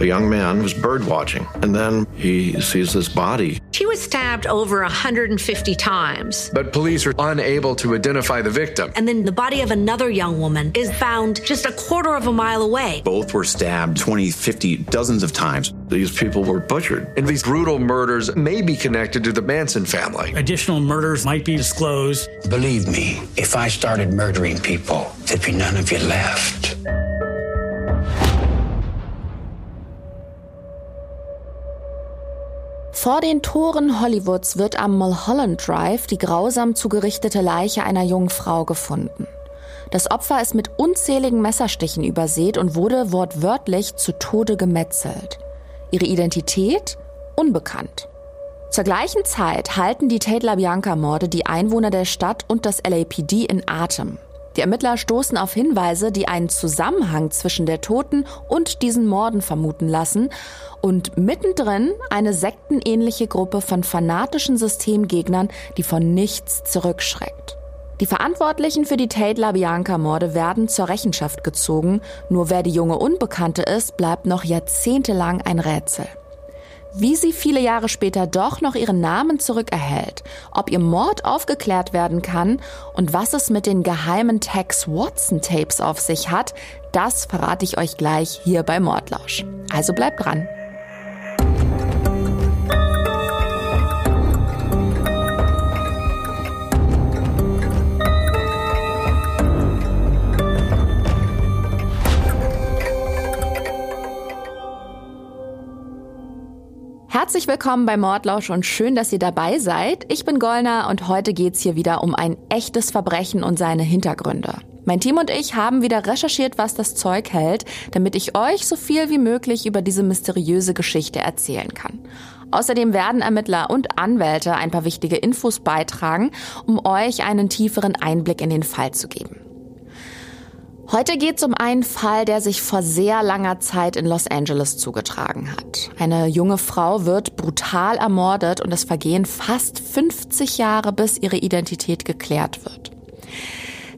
A young man was bird watching, and then he sees this body. She was stabbed over 150 times. But police are unable to identify the victim. And then the body of another young woman is found just a quarter of a mile away. Both were stabbed 20, 50, dozens of times. These people were butchered. And these brutal murders may be connected to the Manson family. Additional murders might be disclosed. Believe me, if I started murdering people, there'd be none of you left. Vor den Toren Hollywoods wird am Mulholland Drive die grausam zugerichtete Leiche einer jungen Frau gefunden. Das Opfer ist mit unzähligen Messerstichen übersät und wurde wortwörtlich zu Tode gemetzelt. Ihre Identität? Unbekannt. Zur gleichen Zeit halten die Tate LaBianca-Morde die Einwohner der Stadt und das LAPD in Atem. Die Ermittler stoßen auf Hinweise, die einen Zusammenhang zwischen der Toten und diesen Morden vermuten lassen. Und mittendrin eine sektenähnliche Gruppe von fanatischen Systemgegnern, die von nichts zurückschreckt. Die Verantwortlichen für die Tate LaBianca-Morde werden zur Rechenschaft gezogen, nur wer die junge Unbekannte ist, bleibt noch jahrzehntelang ein Rätsel wie sie viele Jahre später doch noch ihren Namen zurückerhält, ob ihr Mord aufgeklärt werden kann und was es mit den geheimen Tex Watson Tapes auf sich hat, das verrate ich euch gleich hier bei Mordlausch. Also bleibt dran. Herzlich willkommen bei Mordlausch und schön, dass ihr dabei seid. Ich bin Gollner und heute geht's hier wieder um ein echtes Verbrechen und seine Hintergründe. Mein Team und ich haben wieder recherchiert, was das Zeug hält, damit ich euch so viel wie möglich über diese mysteriöse Geschichte erzählen kann. Außerdem werden Ermittler und Anwälte ein paar wichtige Infos beitragen, um euch einen tieferen Einblick in den Fall zu geben. Heute geht es um einen Fall, der sich vor sehr langer Zeit in Los Angeles zugetragen hat. Eine junge Frau wird brutal ermordet und es vergehen fast 50 Jahre, bis ihre Identität geklärt wird.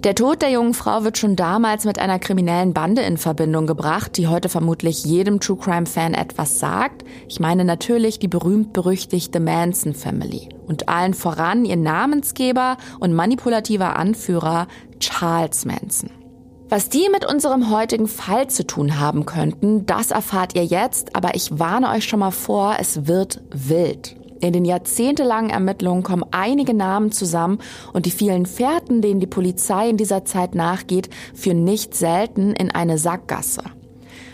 Der Tod der jungen Frau wird schon damals mit einer kriminellen Bande in Verbindung gebracht, die heute vermutlich jedem True Crime Fan etwas sagt. Ich meine natürlich die berühmt-berüchtigte Manson Family und allen voran ihr Namensgeber und manipulativer Anführer Charles Manson. Was die mit unserem heutigen Fall zu tun haben könnten, das erfahrt ihr jetzt, aber ich warne euch schon mal vor, es wird wild. In den jahrzehntelangen Ermittlungen kommen einige Namen zusammen und die vielen Fährten, denen die Polizei in dieser Zeit nachgeht, führen nicht selten in eine Sackgasse.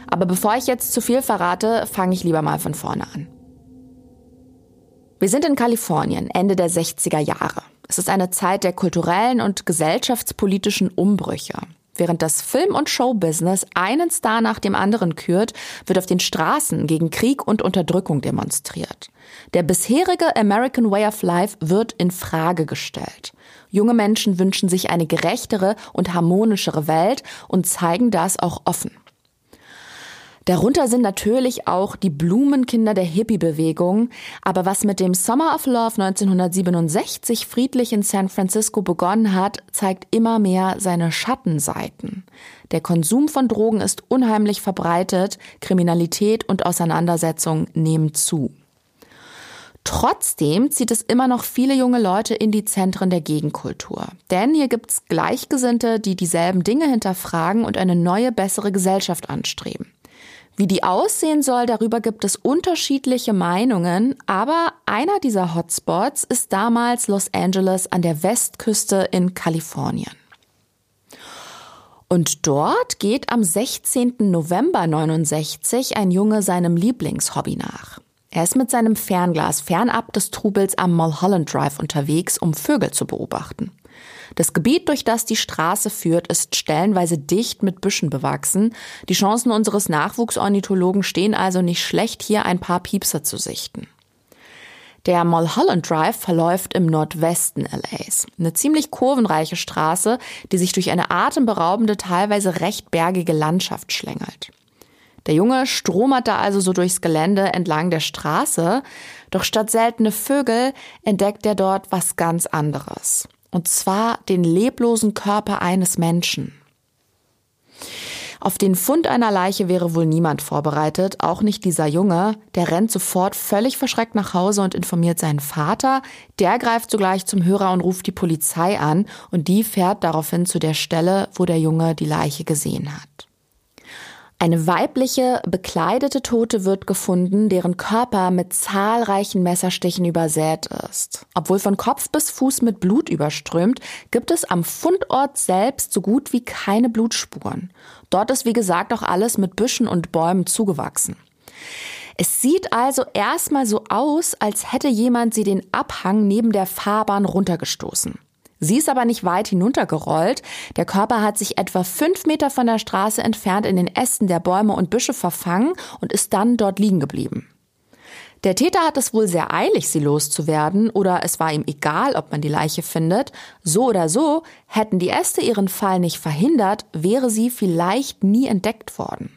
Aber bevor ich jetzt zu viel verrate, fange ich lieber mal von vorne an. Wir sind in Kalifornien, Ende der 60er Jahre. Es ist eine Zeit der kulturellen und gesellschaftspolitischen Umbrüche. Während das Film- und Showbusiness einen Star nach dem anderen kürt, wird auf den Straßen gegen Krieg und Unterdrückung demonstriert. Der bisherige American Way of Life wird in Frage gestellt. Junge Menschen wünschen sich eine gerechtere und harmonischere Welt und zeigen das auch offen. Darunter sind natürlich auch die Blumenkinder der Hippie-Bewegung. Aber was mit dem Summer of Love 1967 friedlich in San Francisco begonnen hat, zeigt immer mehr seine Schattenseiten. Der Konsum von Drogen ist unheimlich verbreitet, Kriminalität und Auseinandersetzung nehmen zu. Trotzdem zieht es immer noch viele junge Leute in die Zentren der Gegenkultur. Denn hier gibt's Gleichgesinnte, die dieselben Dinge hinterfragen und eine neue, bessere Gesellschaft anstreben. Wie die aussehen soll, darüber gibt es unterschiedliche Meinungen, aber einer dieser Hotspots ist damals Los Angeles an der Westküste in Kalifornien. Und dort geht am 16. November 69 ein Junge seinem Lieblingshobby nach. Er ist mit seinem Fernglas fernab des Trubels am Mulholland Drive unterwegs, um Vögel zu beobachten. Das Gebiet, durch das die Straße führt, ist stellenweise dicht mit Büschen bewachsen. Die Chancen unseres Nachwuchsornithologen stehen also nicht schlecht, hier ein paar Piepser zu sichten. Der Mulholland Drive verläuft im Nordwesten LAs. Eine ziemlich kurvenreiche Straße, die sich durch eine atemberaubende, teilweise recht bergige Landschaft schlängelt. Der Junge stromert da also so durchs Gelände entlang der Straße, doch statt seltene Vögel entdeckt er dort was ganz anderes. Und zwar den leblosen Körper eines Menschen. Auf den Fund einer Leiche wäre wohl niemand vorbereitet, auch nicht dieser Junge. Der rennt sofort völlig verschreckt nach Hause und informiert seinen Vater. Der greift sogleich zum Hörer und ruft die Polizei an und die fährt daraufhin zu der Stelle, wo der Junge die Leiche gesehen hat. Eine weibliche, bekleidete Tote wird gefunden, deren Körper mit zahlreichen Messerstichen übersät ist. Obwohl von Kopf bis Fuß mit Blut überströmt, gibt es am Fundort selbst so gut wie keine Blutspuren. Dort ist wie gesagt auch alles mit Büschen und Bäumen zugewachsen. Es sieht also erstmal so aus, als hätte jemand sie den Abhang neben der Fahrbahn runtergestoßen. Sie ist aber nicht weit hinuntergerollt. Der Körper hat sich etwa fünf Meter von der Straße entfernt in den Ästen der Bäume und Büsche verfangen und ist dann dort liegen geblieben. Der Täter hat es wohl sehr eilig, sie loszuwerden, oder es war ihm egal, ob man die Leiche findet. So oder so, hätten die Äste ihren Fall nicht verhindert, wäre sie vielleicht nie entdeckt worden.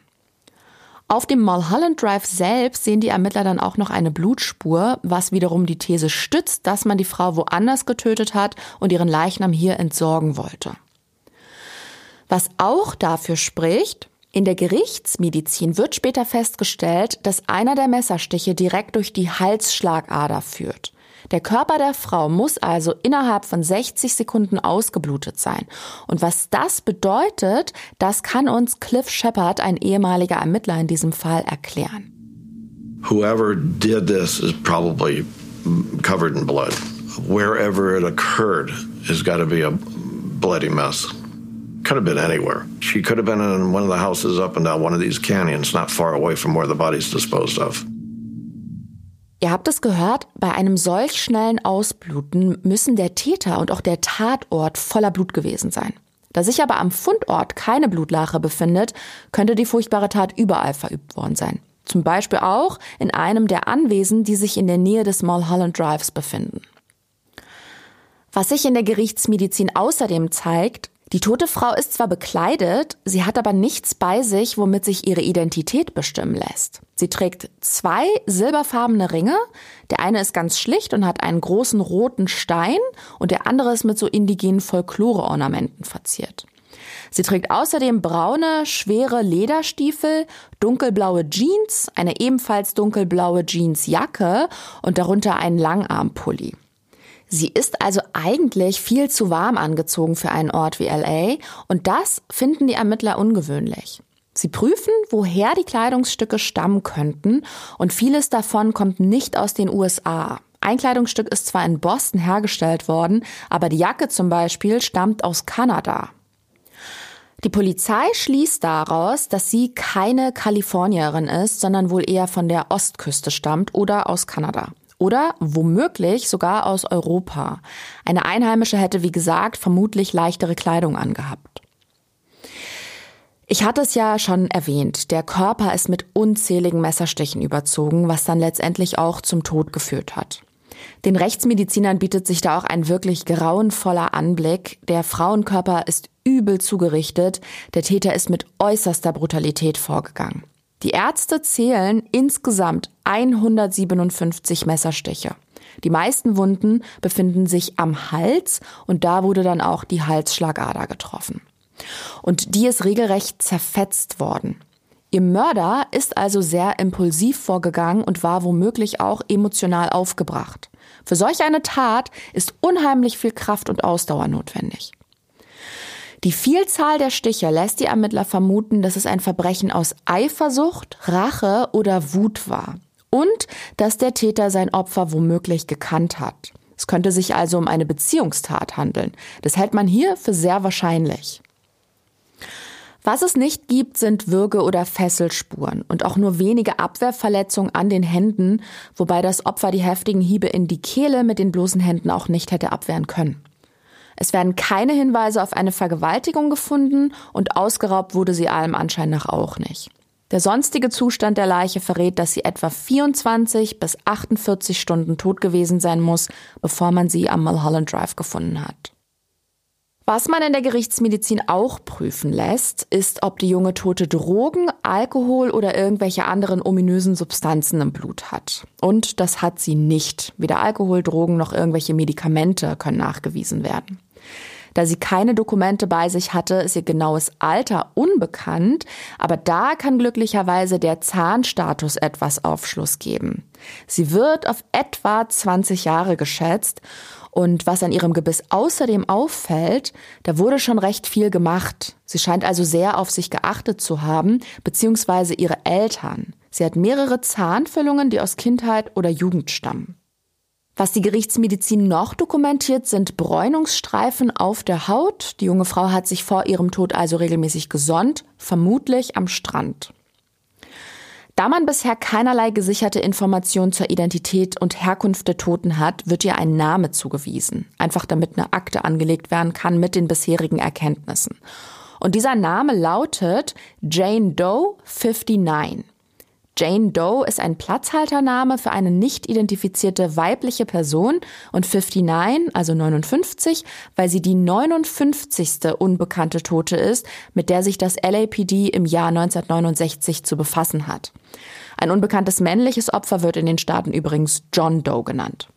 Auf dem Mulholland Drive selbst sehen die Ermittler dann auch noch eine Blutspur, was wiederum die These stützt, dass man die Frau woanders getötet hat und ihren Leichnam hier entsorgen wollte. Was auch dafür spricht, in der Gerichtsmedizin wird später festgestellt, dass einer der Messerstiche direkt durch die Halsschlagader führt. Der Körper der Frau muss also innerhalb von 60 Sekunden ausgeblutet sein. Und was das bedeutet, das kann uns Cliff Shepard, ein ehemaliger Ermittler in diesem Fall, erklären. Whoever did this is probably covered in blood. Wherever it occurred has got to be a bloody mess. Could have been anywhere. She could have been in one of the houses up and down one of these canyons, not far away from where the body's disposed of. Ihr habt es gehört, bei einem solch schnellen Ausbluten müssen der Täter und auch der Tatort voller Blut gewesen sein. Da sich aber am Fundort keine Blutlache befindet, könnte die furchtbare Tat überall verübt worden sein. Zum Beispiel auch in einem der Anwesen, die sich in der Nähe des Mulholland Drives befinden. Was sich in der Gerichtsmedizin außerdem zeigt, die tote Frau ist zwar bekleidet, sie hat aber nichts bei sich, womit sich ihre Identität bestimmen lässt. Sie trägt zwei silberfarbene Ringe. Der eine ist ganz schlicht und hat einen großen roten Stein und der andere ist mit so indigenen Folklore-Ornamenten verziert. Sie trägt außerdem braune, schwere Lederstiefel, dunkelblaue Jeans, eine ebenfalls dunkelblaue Jeansjacke und darunter einen Langarmpulli. Sie ist also eigentlich viel zu warm angezogen für einen Ort wie LA und das finden die Ermittler ungewöhnlich. Sie prüfen, woher die Kleidungsstücke stammen könnten und vieles davon kommt nicht aus den USA. Ein Kleidungsstück ist zwar in Boston hergestellt worden, aber die Jacke zum Beispiel stammt aus Kanada. Die Polizei schließt daraus, dass sie keine Kalifornierin ist, sondern wohl eher von der Ostküste stammt oder aus Kanada oder womöglich sogar aus Europa. Eine Einheimische hätte, wie gesagt, vermutlich leichtere Kleidung angehabt. Ich hatte es ja schon erwähnt, der Körper ist mit unzähligen Messerstichen überzogen, was dann letztendlich auch zum Tod geführt hat. Den Rechtsmedizinern bietet sich da auch ein wirklich grauenvoller Anblick. Der Frauenkörper ist übel zugerichtet, der Täter ist mit äußerster Brutalität vorgegangen. Die Ärzte zählen insgesamt 157 Messerstiche. Die meisten Wunden befinden sich am Hals und da wurde dann auch die Halsschlagader getroffen. Und die ist regelrecht zerfetzt worden. Ihr Mörder ist also sehr impulsiv vorgegangen und war womöglich auch emotional aufgebracht. Für solch eine Tat ist unheimlich viel Kraft und Ausdauer notwendig. Die Vielzahl der Stiche lässt die Ermittler vermuten, dass es ein Verbrechen aus Eifersucht, Rache oder Wut war. Und dass der Täter sein Opfer womöglich gekannt hat. Es könnte sich also um eine Beziehungstat handeln. Das hält man hier für sehr wahrscheinlich. Was es nicht gibt, sind Würge- oder Fesselspuren und auch nur wenige Abwehrverletzungen an den Händen, wobei das Opfer die heftigen Hiebe in die Kehle mit den bloßen Händen auch nicht hätte abwehren können. Es werden keine Hinweise auf eine Vergewaltigung gefunden und ausgeraubt wurde sie allem Anschein nach auch nicht. Der sonstige Zustand der Leiche verrät, dass sie etwa 24 bis 48 Stunden tot gewesen sein muss, bevor man sie am Mulholland Drive gefunden hat. Was man in der Gerichtsmedizin auch prüfen lässt, ist, ob die junge Tote Drogen, Alkohol oder irgendwelche anderen ominösen Substanzen im Blut hat. Und das hat sie nicht. Weder Alkohol, Drogen noch irgendwelche Medikamente können nachgewiesen werden. Da sie keine Dokumente bei sich hatte, ist ihr genaues Alter unbekannt, aber da kann glücklicherweise der Zahnstatus etwas Aufschluss geben. Sie wird auf etwa 20 Jahre geschätzt und was an ihrem Gebiss außerdem auffällt, da wurde schon recht viel gemacht. Sie scheint also sehr auf sich geachtet zu haben, beziehungsweise ihre Eltern. Sie hat mehrere Zahnfüllungen, die aus Kindheit oder Jugend stammen. Was die Gerichtsmedizin noch dokumentiert, sind Bräunungsstreifen auf der Haut. Die junge Frau hat sich vor ihrem Tod also regelmäßig gesonnt, vermutlich am Strand. Da man bisher keinerlei gesicherte Informationen zur Identität und Herkunft der Toten hat, wird ihr ein Name zugewiesen. Einfach damit eine Akte angelegt werden kann mit den bisherigen Erkenntnissen. Und dieser Name lautet Jane Doe 59. Jane Doe ist ein Platzhaltername für eine nicht identifizierte weibliche Person und 59, also 59, weil sie die 59. unbekannte Tote ist, mit der sich das LAPD im Jahr 1969 zu befassen hat. Ein unbekanntes männliches Opfer wird in den Staaten übrigens John Doe genannt.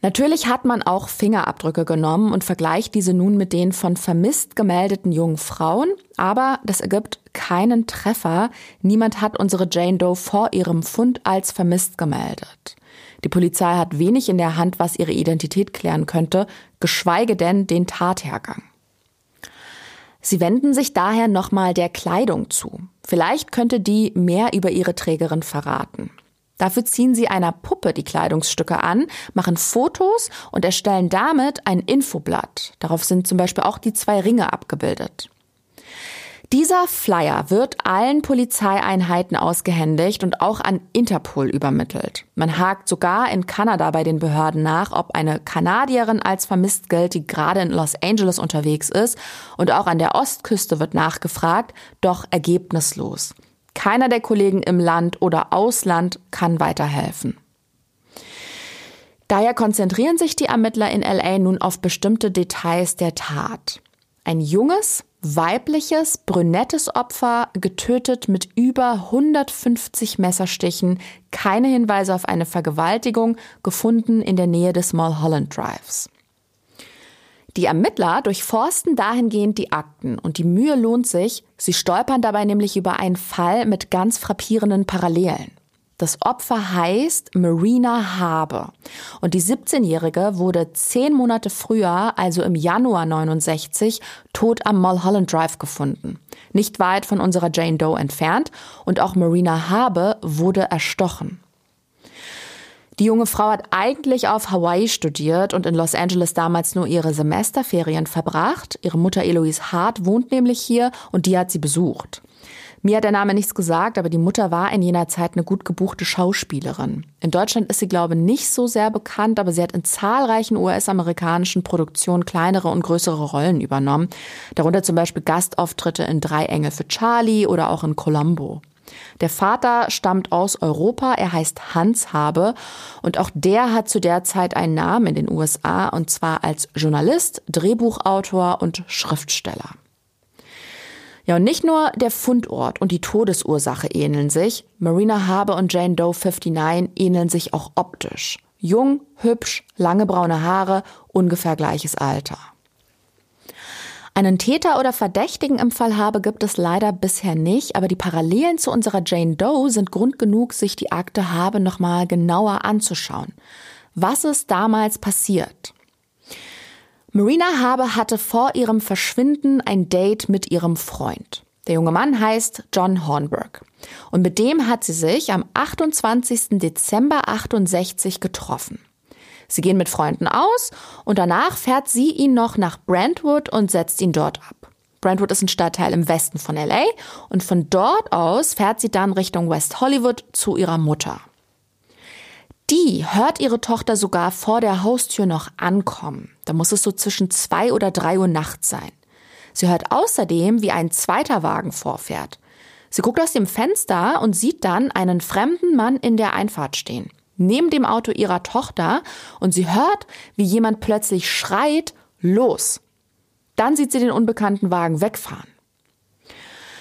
Natürlich hat man auch Fingerabdrücke genommen und vergleicht diese nun mit den von vermisst gemeldeten jungen Frauen, aber das ergibt keinen Treffer. Niemand hat unsere Jane Doe vor ihrem Fund als vermisst gemeldet. Die Polizei hat wenig in der Hand, was ihre Identität klären könnte, geschweige denn den Tathergang. Sie wenden sich daher nochmal der Kleidung zu. Vielleicht könnte die mehr über ihre Trägerin verraten. Dafür ziehen sie einer Puppe die Kleidungsstücke an, machen Fotos und erstellen damit ein Infoblatt. Darauf sind zum Beispiel auch die zwei Ringe abgebildet. Dieser Flyer wird allen Polizeieinheiten ausgehändigt und auch an Interpol übermittelt. Man hakt sogar in Kanada bei den Behörden nach, ob eine Kanadierin als vermisst gilt, die gerade in Los Angeles unterwegs ist. Und auch an der Ostküste wird nachgefragt, doch ergebnislos. Keiner der Kollegen im Land oder Ausland kann weiterhelfen. Daher konzentrieren sich die Ermittler in LA nun auf bestimmte Details der Tat. Ein junges, weibliches, brünettes Opfer, getötet mit über 150 Messerstichen, keine Hinweise auf eine Vergewaltigung, gefunden in der Nähe des Mulholland Drives. Die Ermittler durchforsten dahingehend die Akten und die Mühe lohnt sich, sie stolpern dabei nämlich über einen Fall mit ganz frappierenden Parallelen. Das Opfer heißt Marina Habe und die 17-Jährige wurde zehn Monate früher, also im Januar 69, tot am Mulholland Drive gefunden. Nicht weit von unserer Jane Doe entfernt und auch Marina Habe wurde erstochen. Die junge Frau hat eigentlich auf Hawaii studiert und in Los Angeles damals nur ihre Semesterferien verbracht. Ihre Mutter Eloise Hart wohnt nämlich hier und die hat sie besucht. Mir hat der Name nichts gesagt, aber die Mutter war in jener Zeit eine gut gebuchte Schauspielerin. In Deutschland ist sie, glaube ich, nicht so sehr bekannt, aber sie hat in zahlreichen US-amerikanischen Produktionen kleinere und größere Rollen übernommen. Darunter zum Beispiel Gastauftritte in Drei Engel für Charlie oder auch in Columbo. Der Vater stammt aus Europa, er heißt Hans Habe und auch der hat zu der Zeit einen Namen in den USA und zwar als Journalist, Drehbuchautor und Schriftsteller. Ja, und nicht nur der Fundort und die Todesursache ähneln sich, Marina Habe und Jane Doe 59 ähneln sich auch optisch. Jung, hübsch, lange braune Haare, ungefähr gleiches Alter. Einen Täter oder Verdächtigen im Fall Habe gibt es leider bisher nicht, aber die Parallelen zu unserer Jane Doe sind Grund genug, sich die Akte Habe nochmal genauer anzuschauen. Was ist damals passiert? Marina Habe hatte vor ihrem Verschwinden ein Date mit ihrem Freund. Der junge Mann heißt John Hornberg. Und mit dem hat sie sich am 28. Dezember 68 getroffen. Sie gehen mit Freunden aus und danach fährt sie ihn noch nach Brentwood und setzt ihn dort ab. Brentwood ist ein Stadtteil im Westen von LA und von dort aus fährt sie dann Richtung West Hollywood zu ihrer Mutter. Die hört ihre Tochter sogar vor der Haustür noch ankommen. Da muss es so zwischen zwei oder drei Uhr nachts sein. Sie hört außerdem, wie ein zweiter Wagen vorfährt. Sie guckt aus dem Fenster und sieht dann einen fremden Mann in der Einfahrt stehen neben dem Auto ihrer Tochter und sie hört, wie jemand plötzlich schreit, los. Dann sieht sie den unbekannten Wagen wegfahren.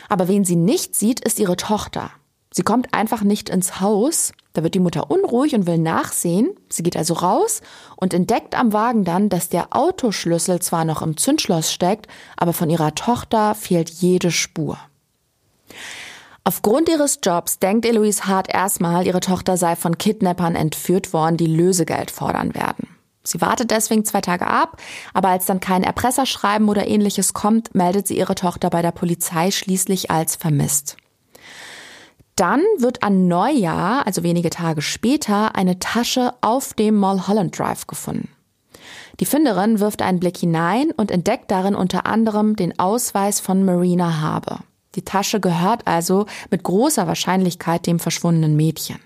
Aber wen sie nicht sieht, ist ihre Tochter. Sie kommt einfach nicht ins Haus. Da wird die Mutter unruhig und will nachsehen. Sie geht also raus und entdeckt am Wagen dann, dass der Autoschlüssel zwar noch im Zündschloss steckt, aber von ihrer Tochter fehlt jede Spur. Aufgrund ihres Jobs denkt Eloise Hart erstmal, ihre Tochter sei von Kidnappern entführt worden, die Lösegeld fordern werden. Sie wartet deswegen zwei Tage ab, aber als dann kein Erpresserschreiben oder ähnliches kommt, meldet sie ihre Tochter bei der Polizei schließlich als vermisst. Dann wird an Neujahr, also wenige Tage später, eine Tasche auf dem Mulholland Drive gefunden. Die Finderin wirft einen Blick hinein und entdeckt darin unter anderem den Ausweis von Marina Habe. Die Tasche gehört also mit großer Wahrscheinlichkeit dem verschwundenen Mädchen.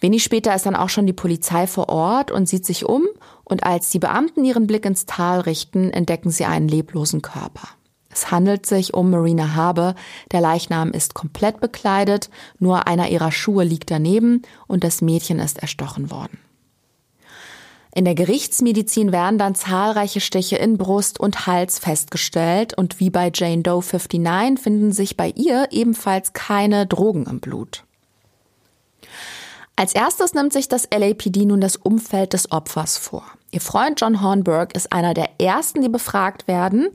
Wenig später ist dann auch schon die Polizei vor Ort und sieht sich um, und als die Beamten ihren Blick ins Tal richten, entdecken sie einen leblosen Körper. Es handelt sich um Marina Habe. Der Leichnam ist komplett bekleidet, nur einer ihrer Schuhe liegt daneben und das Mädchen ist erstochen worden. In der Gerichtsmedizin werden dann zahlreiche Stiche in Brust und Hals festgestellt und wie bei Jane Doe 59 finden sich bei ihr ebenfalls keine Drogen im Blut. Als erstes nimmt sich das LAPD nun das Umfeld des Opfers vor. Ihr Freund John Hornberg ist einer der ersten, die befragt werden.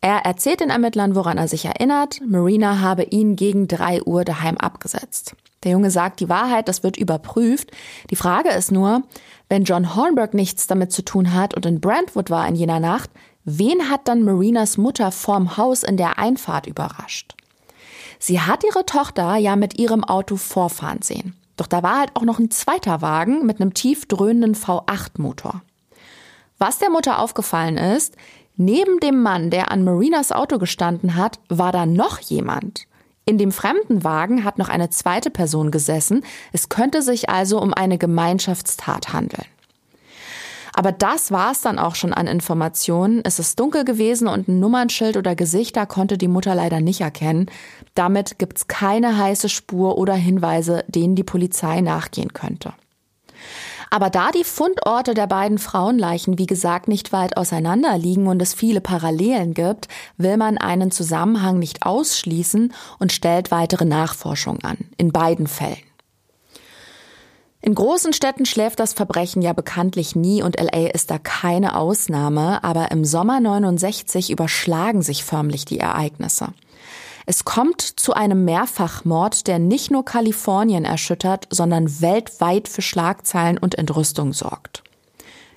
Er erzählt den Ermittlern, woran er sich erinnert. Marina habe ihn gegen drei Uhr daheim abgesetzt. Der Junge sagt die Wahrheit, das wird überprüft. Die Frage ist nur, wenn John Hornberg nichts damit zu tun hat und in Brentwood war in jener Nacht, wen hat dann Marinas Mutter vorm Haus in der Einfahrt überrascht? Sie hat ihre Tochter ja mit ihrem Auto vorfahren sehen. Doch da war halt auch noch ein zweiter Wagen mit einem tief dröhnenden V8-Motor. Was der Mutter aufgefallen ist, neben dem Mann, der an Marinas Auto gestanden hat, war da noch jemand. In dem fremden Wagen hat noch eine zweite Person gesessen. Es könnte sich also um eine Gemeinschaftstat handeln. Aber das war es dann auch schon an Informationen. Es ist dunkel gewesen und ein Nummernschild oder Gesichter konnte die Mutter leider nicht erkennen. Damit gibt's keine heiße Spur oder Hinweise, denen die Polizei nachgehen könnte. Aber da die Fundorte der beiden Frauenleichen, wie gesagt, nicht weit auseinander liegen und es viele Parallelen gibt, will man einen Zusammenhang nicht ausschließen und stellt weitere Nachforschungen an, in beiden Fällen. In großen Städten schläft das Verbrechen ja bekanntlich nie und LA ist da keine Ausnahme, aber im Sommer 69 überschlagen sich förmlich die Ereignisse. Es kommt zu einem Mehrfachmord, der nicht nur Kalifornien erschüttert, sondern weltweit für Schlagzeilen und Entrüstung sorgt.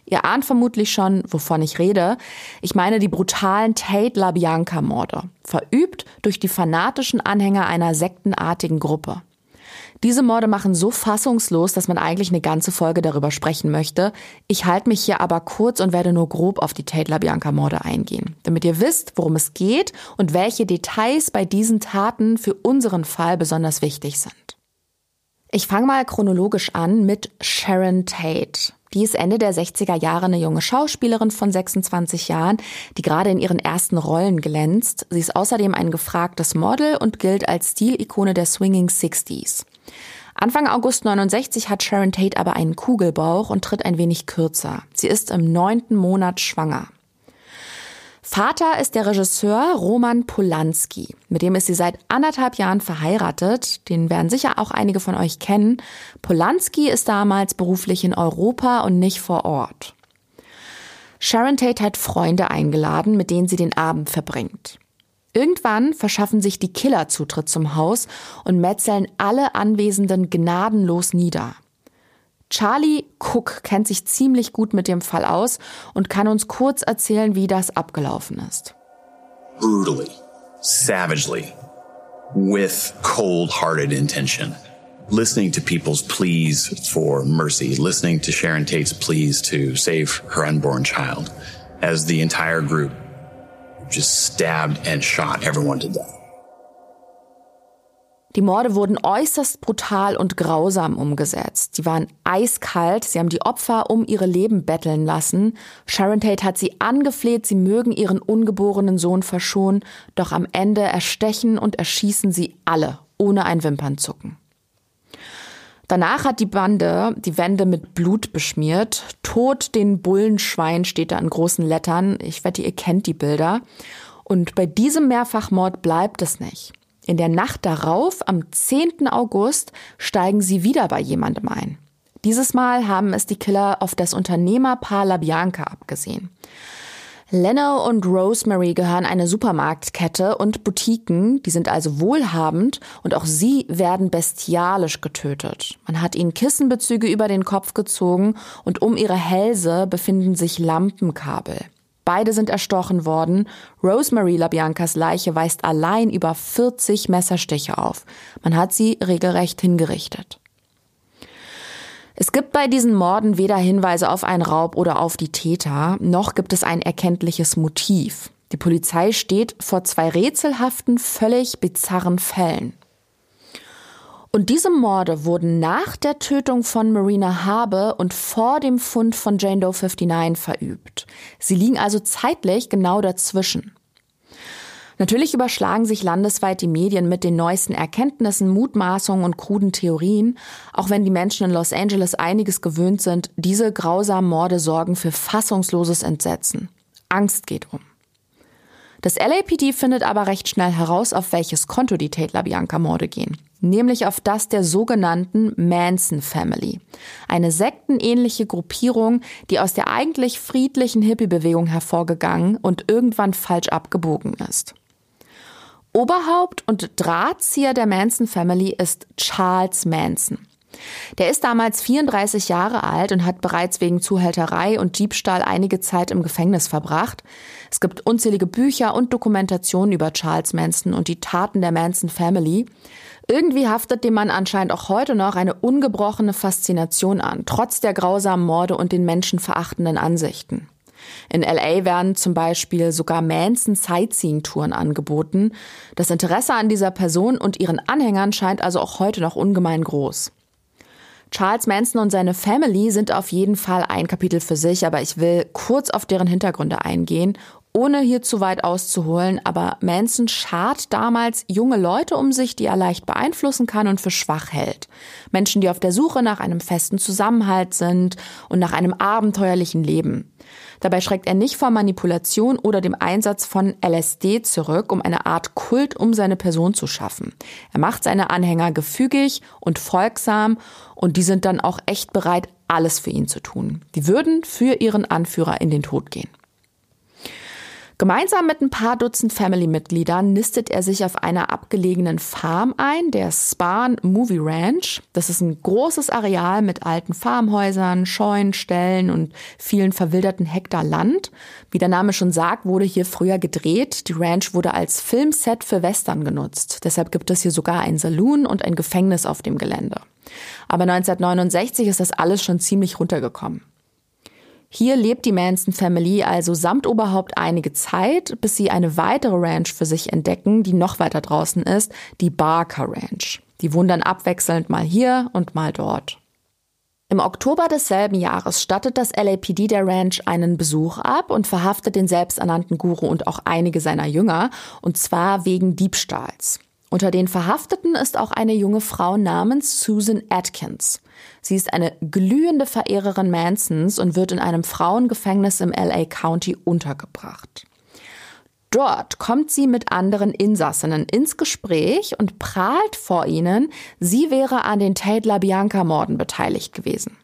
Ihr ahnt vermutlich schon, wovon ich rede. Ich meine die brutalen Tate LaBianca-Morde, verübt durch die fanatischen Anhänger einer sektenartigen Gruppe. Diese Morde machen so fassungslos, dass man eigentlich eine ganze Folge darüber sprechen möchte. Ich halte mich hier aber kurz und werde nur grob auf die Tate LaBianca Morde eingehen, damit ihr wisst, worum es geht und welche Details bei diesen Taten für unseren Fall besonders wichtig sind. Ich fange mal chronologisch an mit Sharon Tate. Die ist Ende der 60er Jahre eine junge Schauspielerin von 26 Jahren, die gerade in ihren ersten Rollen glänzt. Sie ist außerdem ein gefragtes Model und gilt als Stilikone der Swinging Sixties. Anfang August 69 hat Sharon Tate aber einen Kugelbauch und tritt ein wenig kürzer. Sie ist im neunten Monat schwanger. Vater ist der Regisseur Roman Polanski. Mit dem ist sie seit anderthalb Jahren verheiratet. Den werden sicher auch einige von euch kennen. Polanski ist damals beruflich in Europa und nicht vor Ort. Sharon Tate hat Freunde eingeladen, mit denen sie den Abend verbringt. Irgendwann verschaffen sich die Killer Zutritt zum Haus und metzeln alle Anwesenden gnadenlos nieder. Charlie Cook kennt sich ziemlich gut mit dem Fall aus und kann uns kurz erzählen, wie das abgelaufen ist. Brutally, savagely, with cold-hearted intention. Listening to people's pleas for mercy, listening to Sharon Tate's pleas to save her unborn child, as the entire group just stabbed and shot everyone to death. Die Morde wurden äußerst brutal und grausam umgesetzt. Sie waren eiskalt, sie haben die Opfer um ihre Leben betteln lassen. Sharon Tate hat sie angefleht, sie mögen ihren ungeborenen Sohn verschonen, doch am Ende erstechen und erschießen sie alle, ohne ein Wimpernzucken. Danach hat die Bande die Wände mit Blut beschmiert. Tod den Bullenschwein steht da in großen Lettern. Ich wette, ihr kennt die Bilder. Und bei diesem Mehrfachmord bleibt es nicht. In der Nacht darauf, am 10. August, steigen sie wieder bei jemandem ein. Dieses Mal haben es die Killer auf das Unternehmerpaar LaBianca abgesehen. Leno und Rosemary gehören eine Supermarktkette und Boutiquen, die sind also wohlhabend und auch sie werden bestialisch getötet. Man hat ihnen Kissenbezüge über den Kopf gezogen und um ihre Hälse befinden sich Lampenkabel. Beide sind erstochen worden. Rosemary LaBiancas Leiche weist allein über 40 Messerstiche auf. Man hat sie regelrecht hingerichtet. Es gibt bei diesen Morden weder Hinweise auf einen Raub oder auf die Täter, noch gibt es ein erkenntliches Motiv. Die Polizei steht vor zwei rätselhaften, völlig bizarren Fällen. Und diese Morde wurden nach der Tötung von Marina Habe und vor dem Fund von Jane Doe 59 verübt. Sie liegen also zeitlich genau dazwischen. Natürlich überschlagen sich landesweit die Medien mit den neuesten Erkenntnissen, Mutmaßungen und kruden Theorien, auch wenn die Menschen in Los Angeles einiges gewöhnt sind, diese grausamen Morde sorgen für fassungsloses Entsetzen. Angst geht um. Das LAPD findet aber recht schnell heraus, auf welches Konto die Tate LaBianca-Morde gehen. Nämlich auf das der sogenannten Manson Family. Eine sektenähnliche Gruppierung, die aus der eigentlich friedlichen Hippie-Bewegung hervorgegangen und irgendwann falsch abgebogen ist. Oberhaupt und Drahtzieher der Manson Family ist Charles Manson. Der ist damals 34 Jahre alt und hat bereits wegen Zuhälterei und Diebstahl einige Zeit im Gefängnis verbracht. Es gibt unzählige Bücher und Dokumentationen über Charles Manson und die Taten der Manson Family. Irgendwie haftet dem Mann anscheinend auch heute noch eine ungebrochene Faszination an, trotz der grausamen Morde und den menschenverachtenden Ansichten. In LA werden zum Beispiel sogar Manson Sightseeing-Touren angeboten. Das Interesse an dieser Person und ihren Anhängern scheint also auch heute noch ungemein groß. Charles Manson und seine Family sind auf jeden Fall ein Kapitel für sich, aber ich will kurz auf deren Hintergründe eingehen ohne hier zu weit auszuholen, aber Manson schart damals junge Leute um sich, die er leicht beeinflussen kann und für schwach hält. Menschen, die auf der Suche nach einem festen Zusammenhalt sind und nach einem abenteuerlichen Leben. Dabei schreckt er nicht vor Manipulation oder dem Einsatz von LSD zurück, um eine Art Kult um seine Person zu schaffen. Er macht seine Anhänger gefügig und folgsam und die sind dann auch echt bereit, alles für ihn zu tun. Die würden für ihren Anführer in den Tod gehen. Gemeinsam mit ein paar Dutzend Family-Mitgliedern nistet er sich auf einer abgelegenen Farm ein, der Spahn Movie Ranch. Das ist ein großes Areal mit alten Farmhäusern, Scheunen, Ställen und vielen verwilderten Hektar Land. Wie der Name schon sagt, wurde hier früher gedreht. Die Ranch wurde als Filmset für Western genutzt. Deshalb gibt es hier sogar ein Saloon und ein Gefängnis auf dem Gelände. Aber 1969 ist das alles schon ziemlich runtergekommen. Hier lebt die Manson Family also samt Oberhaupt einige Zeit, bis sie eine weitere Ranch für sich entdecken, die noch weiter draußen ist, die Barker Ranch. Die dann abwechselnd mal hier und mal dort. Im Oktober desselben Jahres stattet das LAPD der Ranch einen Besuch ab und verhaftet den selbsternannten Guru und auch einige seiner Jünger, und zwar wegen Diebstahls. Unter den Verhafteten ist auch eine junge Frau namens Susan Atkins. Sie ist eine glühende Verehrerin Mansons und wird in einem Frauengefängnis im LA County untergebracht. Dort kommt sie mit anderen Insassinnen ins Gespräch und prahlt vor ihnen, sie wäre an den Tate LaBianca-Morden beteiligt gewesen.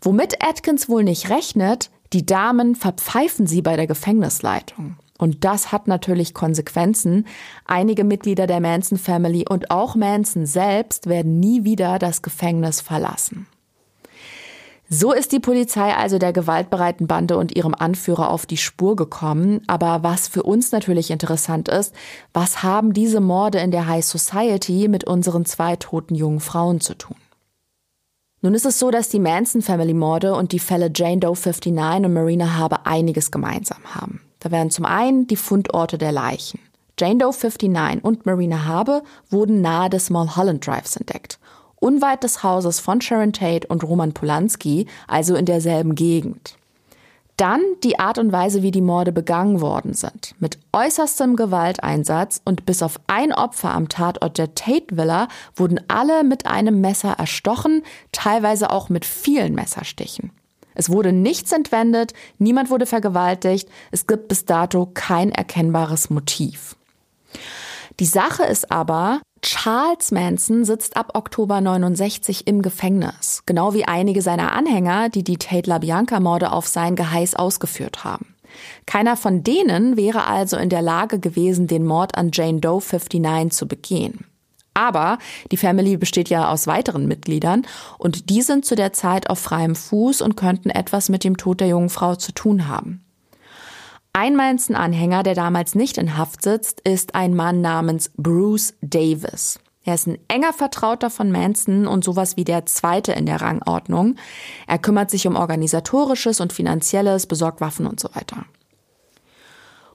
Womit Atkins wohl nicht rechnet, die Damen verpfeifen sie bei der Gefängnisleitung. Und das hat natürlich Konsequenzen. Einige Mitglieder der Manson Family und auch Manson selbst werden nie wieder das Gefängnis verlassen. So ist die Polizei also der gewaltbereiten Bande und ihrem Anführer auf die Spur gekommen. Aber was für uns natürlich interessant ist, was haben diese Morde in der High Society mit unseren zwei toten jungen Frauen zu tun? Nun ist es so, dass die Manson Family Morde und die Fälle Jane Doe 59 und Marina Harbour einiges gemeinsam haben. Da wären zum einen die Fundorte der Leichen. Jane Doe 59 und Marina Habe wurden nahe des Mulholland Drives entdeckt. Unweit des Hauses von Sharon Tate und Roman Polanski, also in derselben Gegend. Dann die Art und Weise, wie die Morde begangen worden sind. Mit äußerstem Gewalteinsatz und bis auf ein Opfer am Tatort der Tate Villa wurden alle mit einem Messer erstochen, teilweise auch mit vielen Messerstichen. Es wurde nichts entwendet, niemand wurde vergewaltigt, es gibt bis dato kein erkennbares Motiv. Die Sache ist aber, Charles Manson sitzt ab Oktober 69 im Gefängnis, genau wie einige seiner Anhänger, die die Tate LaBianca-Morde auf sein Geheiß ausgeführt haben. Keiner von denen wäre also in der Lage gewesen, den Mord an Jane Doe 59 zu begehen. Aber die Family besteht ja aus weiteren Mitgliedern und die sind zu der Zeit auf freiem Fuß und könnten etwas mit dem Tod der jungen Frau zu tun haben. Ein Manson-Anhänger, der damals nicht in Haft sitzt, ist ein Mann namens Bruce Davis. Er ist ein enger Vertrauter von Manson und sowas wie der Zweite in der Rangordnung. Er kümmert sich um organisatorisches und finanzielles, besorgt Waffen und so weiter.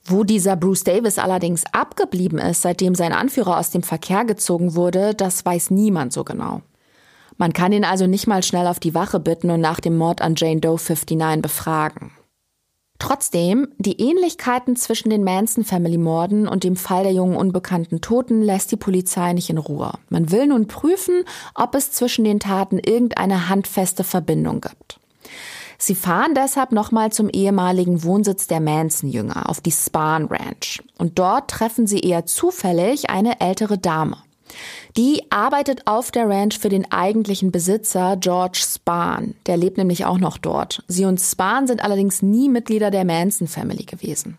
Wo dieser Bruce Davis allerdings abgeblieben ist, seitdem sein Anführer aus dem Verkehr gezogen wurde, das weiß niemand so genau. Man kann ihn also nicht mal schnell auf die Wache bitten und nach dem Mord an Jane Doe 59 befragen. Trotzdem, die Ähnlichkeiten zwischen den Manson-Family-Morden und dem Fall der jungen unbekannten Toten lässt die Polizei nicht in Ruhe. Man will nun prüfen, ob es zwischen den Taten irgendeine handfeste Verbindung gibt. Sie fahren deshalb nochmal zum ehemaligen Wohnsitz der Manson-Jünger auf die Spahn Ranch. Und dort treffen sie eher zufällig eine ältere Dame. Die arbeitet auf der Ranch für den eigentlichen Besitzer George Spahn. Der lebt nämlich auch noch dort. Sie und Spahn sind allerdings nie Mitglieder der Manson Family gewesen.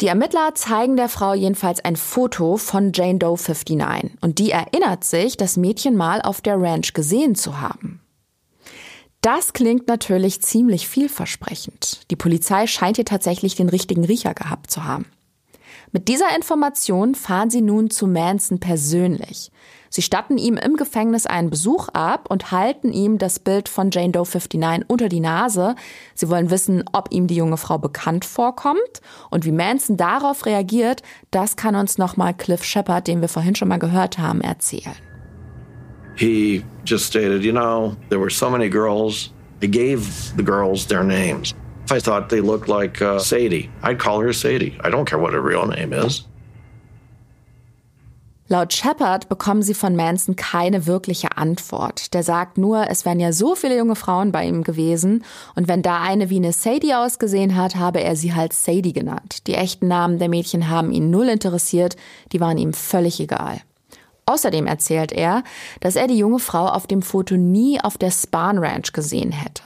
Die Ermittler zeigen der Frau jedenfalls ein Foto von Jane Doe 59 und die erinnert sich, das Mädchen mal auf der Ranch gesehen zu haben. Das klingt natürlich ziemlich vielversprechend. Die Polizei scheint hier tatsächlich den richtigen Riecher gehabt zu haben. Mit dieser Information fahren sie nun zu Manson persönlich. Sie statten ihm im Gefängnis einen Besuch ab und halten ihm das Bild von Jane Doe 59 unter die Nase. Sie wollen wissen, ob ihm die junge Frau bekannt vorkommt und wie Manson darauf reagiert, das kann uns nochmal Cliff Shepard, den wir vorhin schon mal gehört haben, erzählen. He just stated, you know, there were so many girls. I gave the girls their names. If I thought they looked like uh, Sadie, I'd call her Sadie. I don't care what her real name is. Laut Shepard bekommen sie von Manson keine wirkliche Antwort. Der sagt nur, es wären ja so viele junge Frauen bei ihm gewesen und wenn da eine wie eine Sadie ausgesehen hat, habe er sie halt Sadie genannt. Die echten Namen der Mädchen haben ihn null interessiert, die waren ihm völlig egal. Außerdem erzählt er, dass er die junge Frau auf dem Foto nie auf der Spahn Ranch gesehen hätte.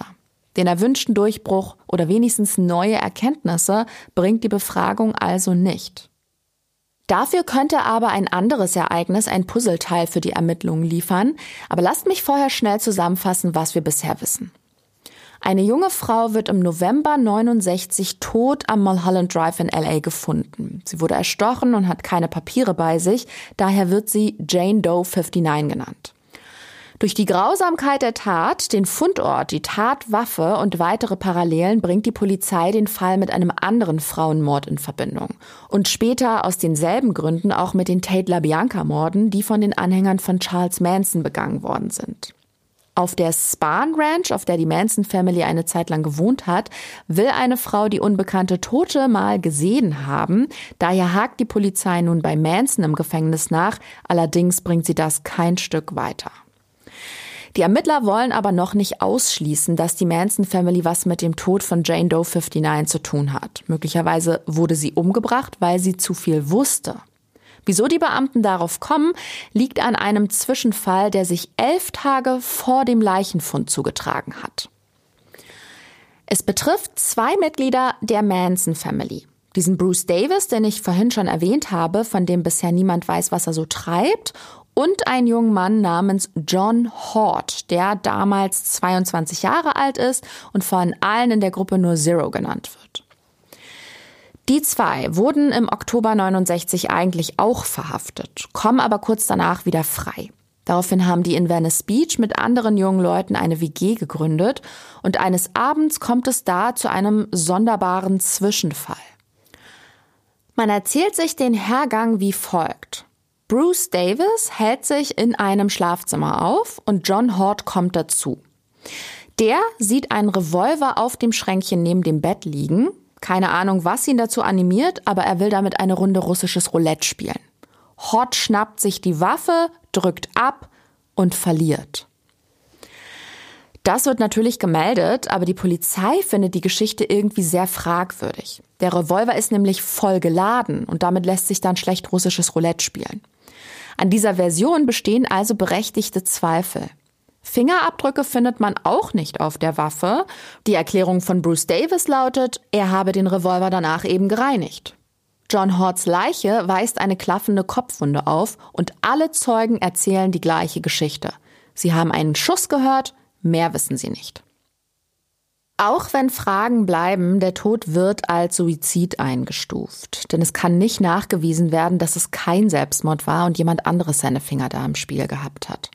Den erwünschten Durchbruch oder wenigstens neue Erkenntnisse bringt die Befragung also nicht. Dafür könnte aber ein anderes Ereignis ein Puzzleteil für die Ermittlungen liefern, aber lasst mich vorher schnell zusammenfassen, was wir bisher wissen. Eine junge Frau wird im November 69 tot am Mulholland Drive in LA gefunden. Sie wurde erstochen und hat keine Papiere bei sich, daher wird sie Jane Doe 59 genannt. Durch die Grausamkeit der Tat, den Fundort, die Tatwaffe und weitere Parallelen bringt die Polizei den Fall mit einem anderen Frauenmord in Verbindung. Und später aus denselben Gründen auch mit den Tate LaBianca-Morden, die von den Anhängern von Charles Manson begangen worden sind. Auf der Spahn Ranch, auf der die Manson Family eine Zeit lang gewohnt hat, will eine Frau die unbekannte Tote mal gesehen haben. Daher hakt die Polizei nun bei Manson im Gefängnis nach. Allerdings bringt sie das kein Stück weiter. Die Ermittler wollen aber noch nicht ausschließen, dass die Manson Family was mit dem Tod von Jane Doe 59 zu tun hat. Möglicherweise wurde sie umgebracht, weil sie zu viel wusste. Wieso die Beamten darauf kommen, liegt an einem Zwischenfall, der sich elf Tage vor dem Leichenfund zugetragen hat. Es betrifft zwei Mitglieder der Manson Family. Diesen Bruce Davis, den ich vorhin schon erwähnt habe, von dem bisher niemand weiß, was er so treibt, und einen jungen Mann namens John Hort, der damals 22 Jahre alt ist und von allen in der Gruppe nur Zero genannt wird. Die zwei wurden im Oktober 69 eigentlich auch verhaftet, kommen aber kurz danach wieder frei. Daraufhin haben die in Venice Beach mit anderen jungen Leuten eine WG gegründet und eines Abends kommt es da zu einem sonderbaren Zwischenfall. Man erzählt sich den Hergang wie folgt. Bruce Davis hält sich in einem Schlafzimmer auf und John Hort kommt dazu. Der sieht einen Revolver auf dem Schränkchen neben dem Bett liegen, keine Ahnung, was ihn dazu animiert, aber er will damit eine Runde russisches Roulette spielen. Hot schnappt sich die Waffe, drückt ab und verliert. Das wird natürlich gemeldet, aber die Polizei findet die Geschichte irgendwie sehr fragwürdig. Der Revolver ist nämlich voll geladen und damit lässt sich dann schlecht russisches Roulette spielen. An dieser Version bestehen also berechtigte Zweifel. Fingerabdrücke findet man auch nicht auf der Waffe. Die Erklärung von Bruce Davis lautet, er habe den Revolver danach eben gereinigt. John Horts Leiche weist eine klaffende Kopfwunde auf und alle Zeugen erzählen die gleiche Geschichte. Sie haben einen Schuss gehört, mehr wissen sie nicht. Auch wenn Fragen bleiben, der Tod wird als Suizid eingestuft. Denn es kann nicht nachgewiesen werden, dass es kein Selbstmord war und jemand anderes seine Finger da im Spiel gehabt hat.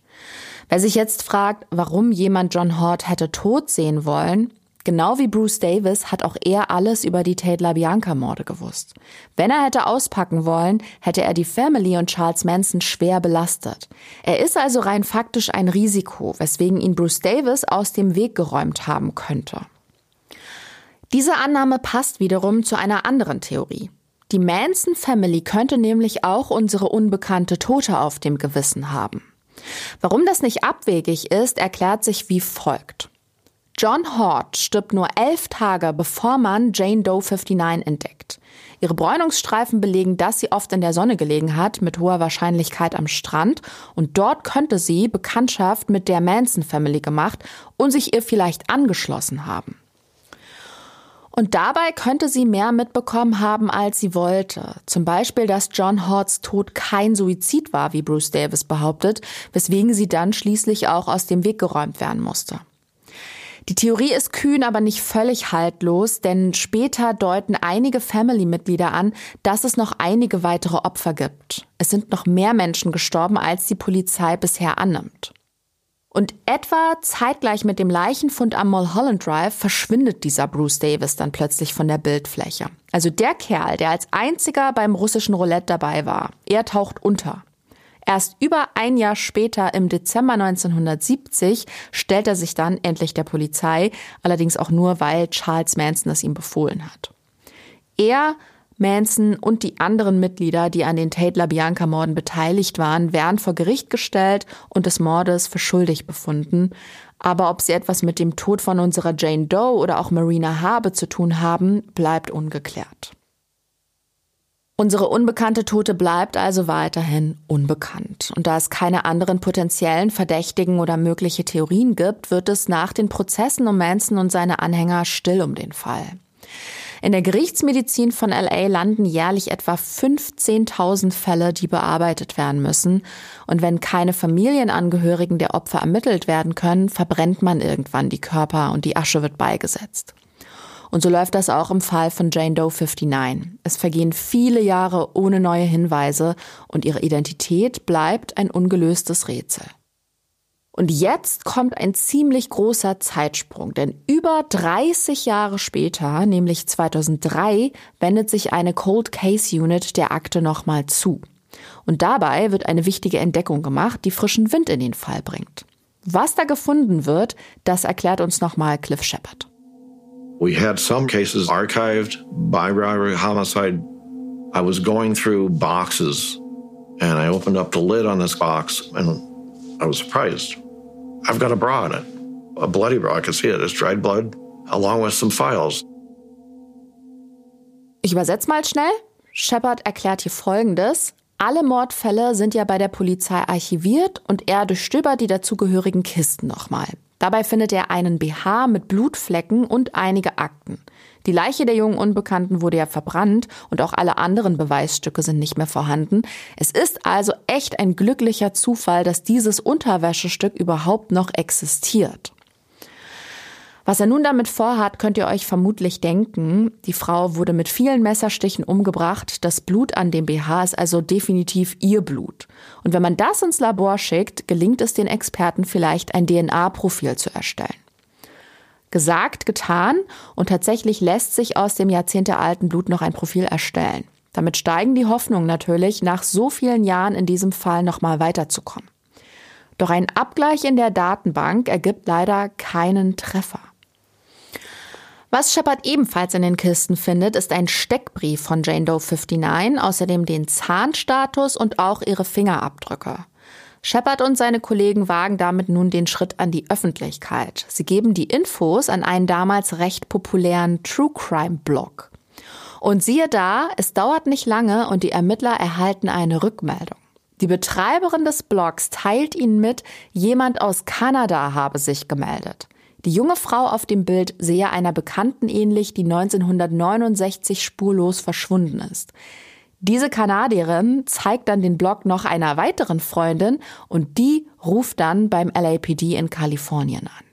Wer sich jetzt fragt, warum jemand John Hort hätte tot sehen wollen, genau wie Bruce Davis hat auch er alles über die Tate LaBianca-Morde gewusst. Wenn er hätte auspacken wollen, hätte er die Family und Charles Manson schwer belastet. Er ist also rein faktisch ein Risiko, weswegen ihn Bruce Davis aus dem Weg geräumt haben könnte. Diese Annahme passt wiederum zu einer anderen Theorie. Die Manson Family könnte nämlich auch unsere unbekannte Tote auf dem Gewissen haben. Warum das nicht abwegig ist, erklärt sich wie folgt. John Hort stirbt nur elf Tage, bevor man Jane Doe 59 entdeckt. Ihre Bräunungsstreifen belegen, dass sie oft in der Sonne gelegen hat, mit hoher Wahrscheinlichkeit am Strand, und dort könnte sie Bekanntschaft mit der Manson Family gemacht und sich ihr vielleicht angeschlossen haben. Und dabei könnte sie mehr mitbekommen haben, als sie wollte. Zum Beispiel, dass John Horts Tod kein Suizid war, wie Bruce Davis behauptet, weswegen sie dann schließlich auch aus dem Weg geräumt werden musste. Die Theorie ist kühn, aber nicht völlig haltlos, denn später deuten einige Family-Mitglieder an, dass es noch einige weitere Opfer gibt. Es sind noch mehr Menschen gestorben, als die Polizei bisher annimmt. Und etwa zeitgleich mit dem Leichenfund am Mulholland Drive verschwindet dieser Bruce Davis dann plötzlich von der Bildfläche. Also der Kerl, der als einziger beim russischen Roulette dabei war, er taucht unter. Erst über ein Jahr später, im Dezember 1970, stellt er sich dann endlich der Polizei, allerdings auch nur, weil Charles Manson es ihm befohlen hat. Er Manson und die anderen Mitglieder, die an den Tate LaBianca-Morden beteiligt waren, werden vor Gericht gestellt und des Mordes für schuldig befunden. Aber ob sie etwas mit dem Tod von unserer Jane Doe oder auch Marina Habe zu tun haben, bleibt ungeklärt. Unsere unbekannte Tote bleibt also weiterhin unbekannt. Und da es keine anderen potenziellen Verdächtigen oder mögliche Theorien gibt, wird es nach den Prozessen um Manson und seine Anhänger still um den Fall. In der Gerichtsmedizin von LA landen jährlich etwa 15.000 Fälle, die bearbeitet werden müssen. Und wenn keine Familienangehörigen der Opfer ermittelt werden können, verbrennt man irgendwann die Körper und die Asche wird beigesetzt. Und so läuft das auch im Fall von Jane Doe 59. Es vergehen viele Jahre ohne neue Hinweise und ihre Identität bleibt ein ungelöstes Rätsel. Und jetzt kommt ein ziemlich großer Zeitsprung, denn über 30 Jahre später, nämlich 2003, wendet sich eine Cold Case Unit der Akte nochmal zu. Und dabei wird eine wichtige Entdeckung gemacht, die frischen Wind in den Fall bringt. Was da gefunden wird, das erklärt uns nochmal Cliff Shepard. We had some cases archived by robbery homicide. I was going through boxes and I opened up the lid on this box and I was surprised. I've got a bra in it, a bloody bra. I can see it. It's dried blood, along with some files. Ich übersetze mal schnell. Shepard erklärt hier Folgendes. Alle Mordfälle sind ja bei der Polizei archiviert und er durchstöbert die dazugehörigen Kisten nochmal. Dabei findet er einen BH mit Blutflecken und einige Akten. Die Leiche der jungen Unbekannten wurde ja verbrannt und auch alle anderen Beweisstücke sind nicht mehr vorhanden. Es ist also echt ein glücklicher Zufall, dass dieses Unterwäschestück überhaupt noch existiert. Was er nun damit vorhat, könnt ihr euch vermutlich denken. Die Frau wurde mit vielen Messerstichen umgebracht. Das Blut an dem BH ist also definitiv ihr Blut. Und wenn man das ins Labor schickt, gelingt es den Experten vielleicht ein DNA-Profil zu erstellen. Gesagt, getan und tatsächlich lässt sich aus dem jahrzehntealten Blut noch ein Profil erstellen. Damit steigen die Hoffnungen natürlich, nach so vielen Jahren in diesem Fall nochmal weiterzukommen. Doch ein Abgleich in der Datenbank ergibt leider keinen Treffer. Was Shepard ebenfalls in den Kisten findet, ist ein Steckbrief von Jane Doe 59, außerdem den Zahnstatus und auch ihre Fingerabdrücke. Shepard und seine Kollegen wagen damit nun den Schritt an die Öffentlichkeit. Sie geben die Infos an einen damals recht populären True Crime Blog. Und siehe da, es dauert nicht lange und die Ermittler erhalten eine Rückmeldung. Die Betreiberin des Blogs teilt ihnen mit, jemand aus Kanada habe sich gemeldet. Die junge Frau auf dem Bild sehe einer Bekannten ähnlich, die 1969 spurlos verschwunden ist. Diese Kanadierin zeigt dann den Blog noch einer weiteren Freundin und die ruft dann beim LAPD in Kalifornien an.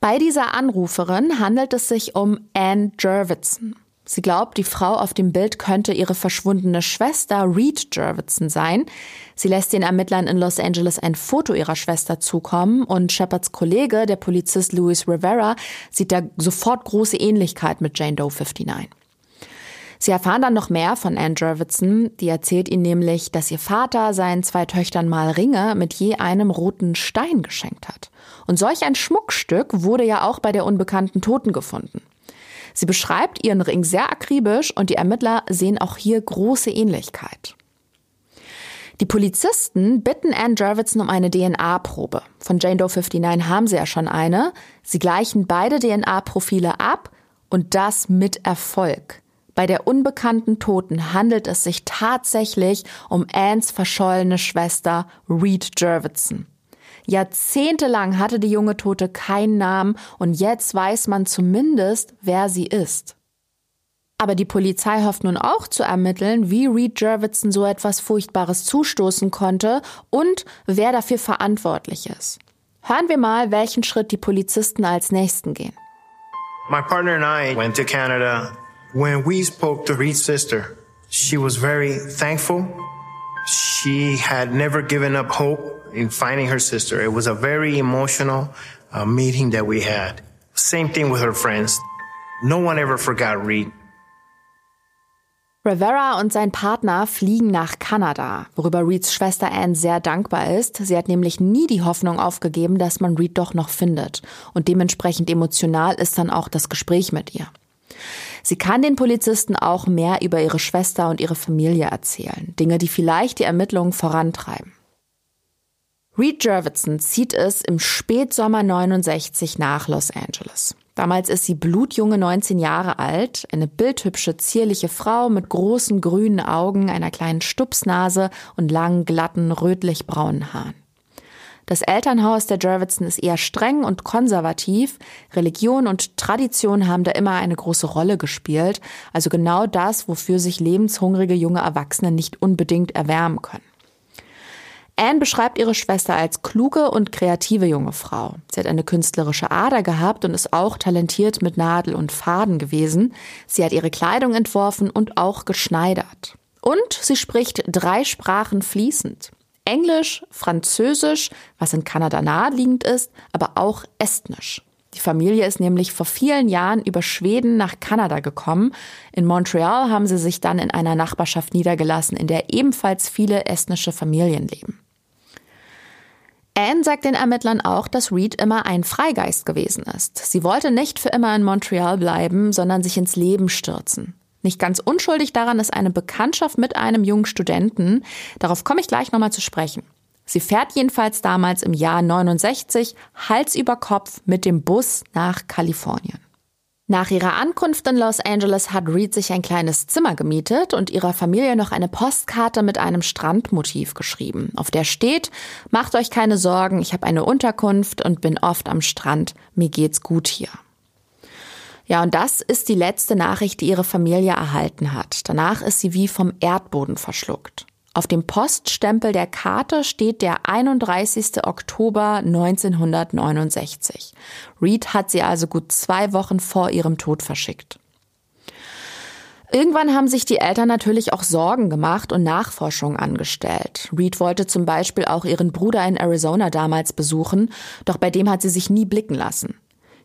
Bei dieser Anruferin handelt es sich um Anne Jurvetson. Sie glaubt, die Frau auf dem Bild könnte ihre verschwundene Schwester Reed Jurvetson sein. Sie lässt den Ermittlern in Los Angeles ein Foto ihrer Schwester zukommen und Shepards Kollege, der Polizist Louis Rivera, sieht da sofort große Ähnlichkeit mit Jane Doe 59. Sie erfahren dann noch mehr von Anne Jurvetson. Die erzählt ihnen nämlich, dass ihr Vater seinen zwei Töchtern mal Ringe mit je einem roten Stein geschenkt hat. Und solch ein Schmuckstück wurde ja auch bei der unbekannten Toten gefunden. Sie beschreibt ihren Ring sehr akribisch und die Ermittler sehen auch hier große Ähnlichkeit. Die Polizisten bitten Anne Jervitson um eine DNA-Probe. Von Jane Doe 59 haben sie ja schon eine. Sie gleichen beide DNA-Profile ab und das mit Erfolg. Bei der unbekannten Toten handelt es sich tatsächlich um Annes verschollene Schwester Reed Jervitson. Jahrzehntelang hatte die junge Tote keinen Namen und jetzt weiß man zumindest, wer sie ist. Aber die Polizei hofft nun auch zu ermitteln, wie Reed Jervitson so etwas Furchtbares zustoßen konnte und wer dafür verantwortlich ist. Hören wir mal, welchen Schritt die Polizisten als nächsten gehen. My partner and I went to Canada. When we spoke to Reed's sister, she was very thankful. She had never given up hope in finding her sister. It was a very emotional uh, meeting that we had. Same thing with her friends. No one ever forgot Reed. Rivera und sein Partner fliegen nach Kanada, worüber Reeds Schwester Anne sehr dankbar ist. Sie hat nämlich nie die Hoffnung aufgegeben, dass man Reed doch noch findet. Und dementsprechend emotional ist dann auch das Gespräch mit ihr. Sie kann den Polizisten auch mehr über ihre Schwester und ihre Familie erzählen. Dinge, die vielleicht die Ermittlungen vorantreiben. Reed Jervitson zieht es im Spätsommer 69 nach Los Angeles. Damals ist sie blutjunge 19 Jahre alt, eine bildhübsche, zierliche Frau mit großen grünen Augen, einer kleinen Stupsnase und langen, glatten, rötlich-braunen Haaren. Das Elternhaus der Jervitson ist eher streng und konservativ. Religion und Tradition haben da immer eine große Rolle gespielt. Also genau das, wofür sich lebenshungrige junge Erwachsene nicht unbedingt erwärmen können. Anne beschreibt ihre Schwester als kluge und kreative junge Frau. Sie hat eine künstlerische Ader gehabt und ist auch talentiert mit Nadel und Faden gewesen. Sie hat ihre Kleidung entworfen und auch geschneidert. Und sie spricht drei Sprachen fließend. Englisch, Französisch, was in Kanada naheliegend ist, aber auch Estnisch. Die Familie ist nämlich vor vielen Jahren über Schweden nach Kanada gekommen. In Montreal haben sie sich dann in einer Nachbarschaft niedergelassen, in der ebenfalls viele estnische Familien leben. Anne sagt den Ermittlern auch, dass Reed immer ein Freigeist gewesen ist. Sie wollte nicht für immer in Montreal bleiben, sondern sich ins Leben stürzen. Nicht ganz unschuldig daran ist eine Bekanntschaft mit einem jungen Studenten. Darauf komme ich gleich nochmal zu sprechen. Sie fährt jedenfalls damals im Jahr 69 Hals über Kopf mit dem Bus nach Kalifornien. Nach ihrer Ankunft in Los Angeles hat Reed sich ein kleines Zimmer gemietet und ihrer Familie noch eine Postkarte mit einem Strandmotiv geschrieben, auf der steht, macht euch keine Sorgen, ich habe eine Unterkunft und bin oft am Strand, mir geht's gut hier. Ja, und das ist die letzte Nachricht, die ihre Familie erhalten hat. Danach ist sie wie vom Erdboden verschluckt. Auf dem Poststempel der Karte steht der 31. Oktober 1969. Reed hat sie also gut zwei Wochen vor ihrem Tod verschickt. Irgendwann haben sich die Eltern natürlich auch Sorgen gemacht und Nachforschungen angestellt. Reed wollte zum Beispiel auch ihren Bruder in Arizona damals besuchen, doch bei dem hat sie sich nie blicken lassen.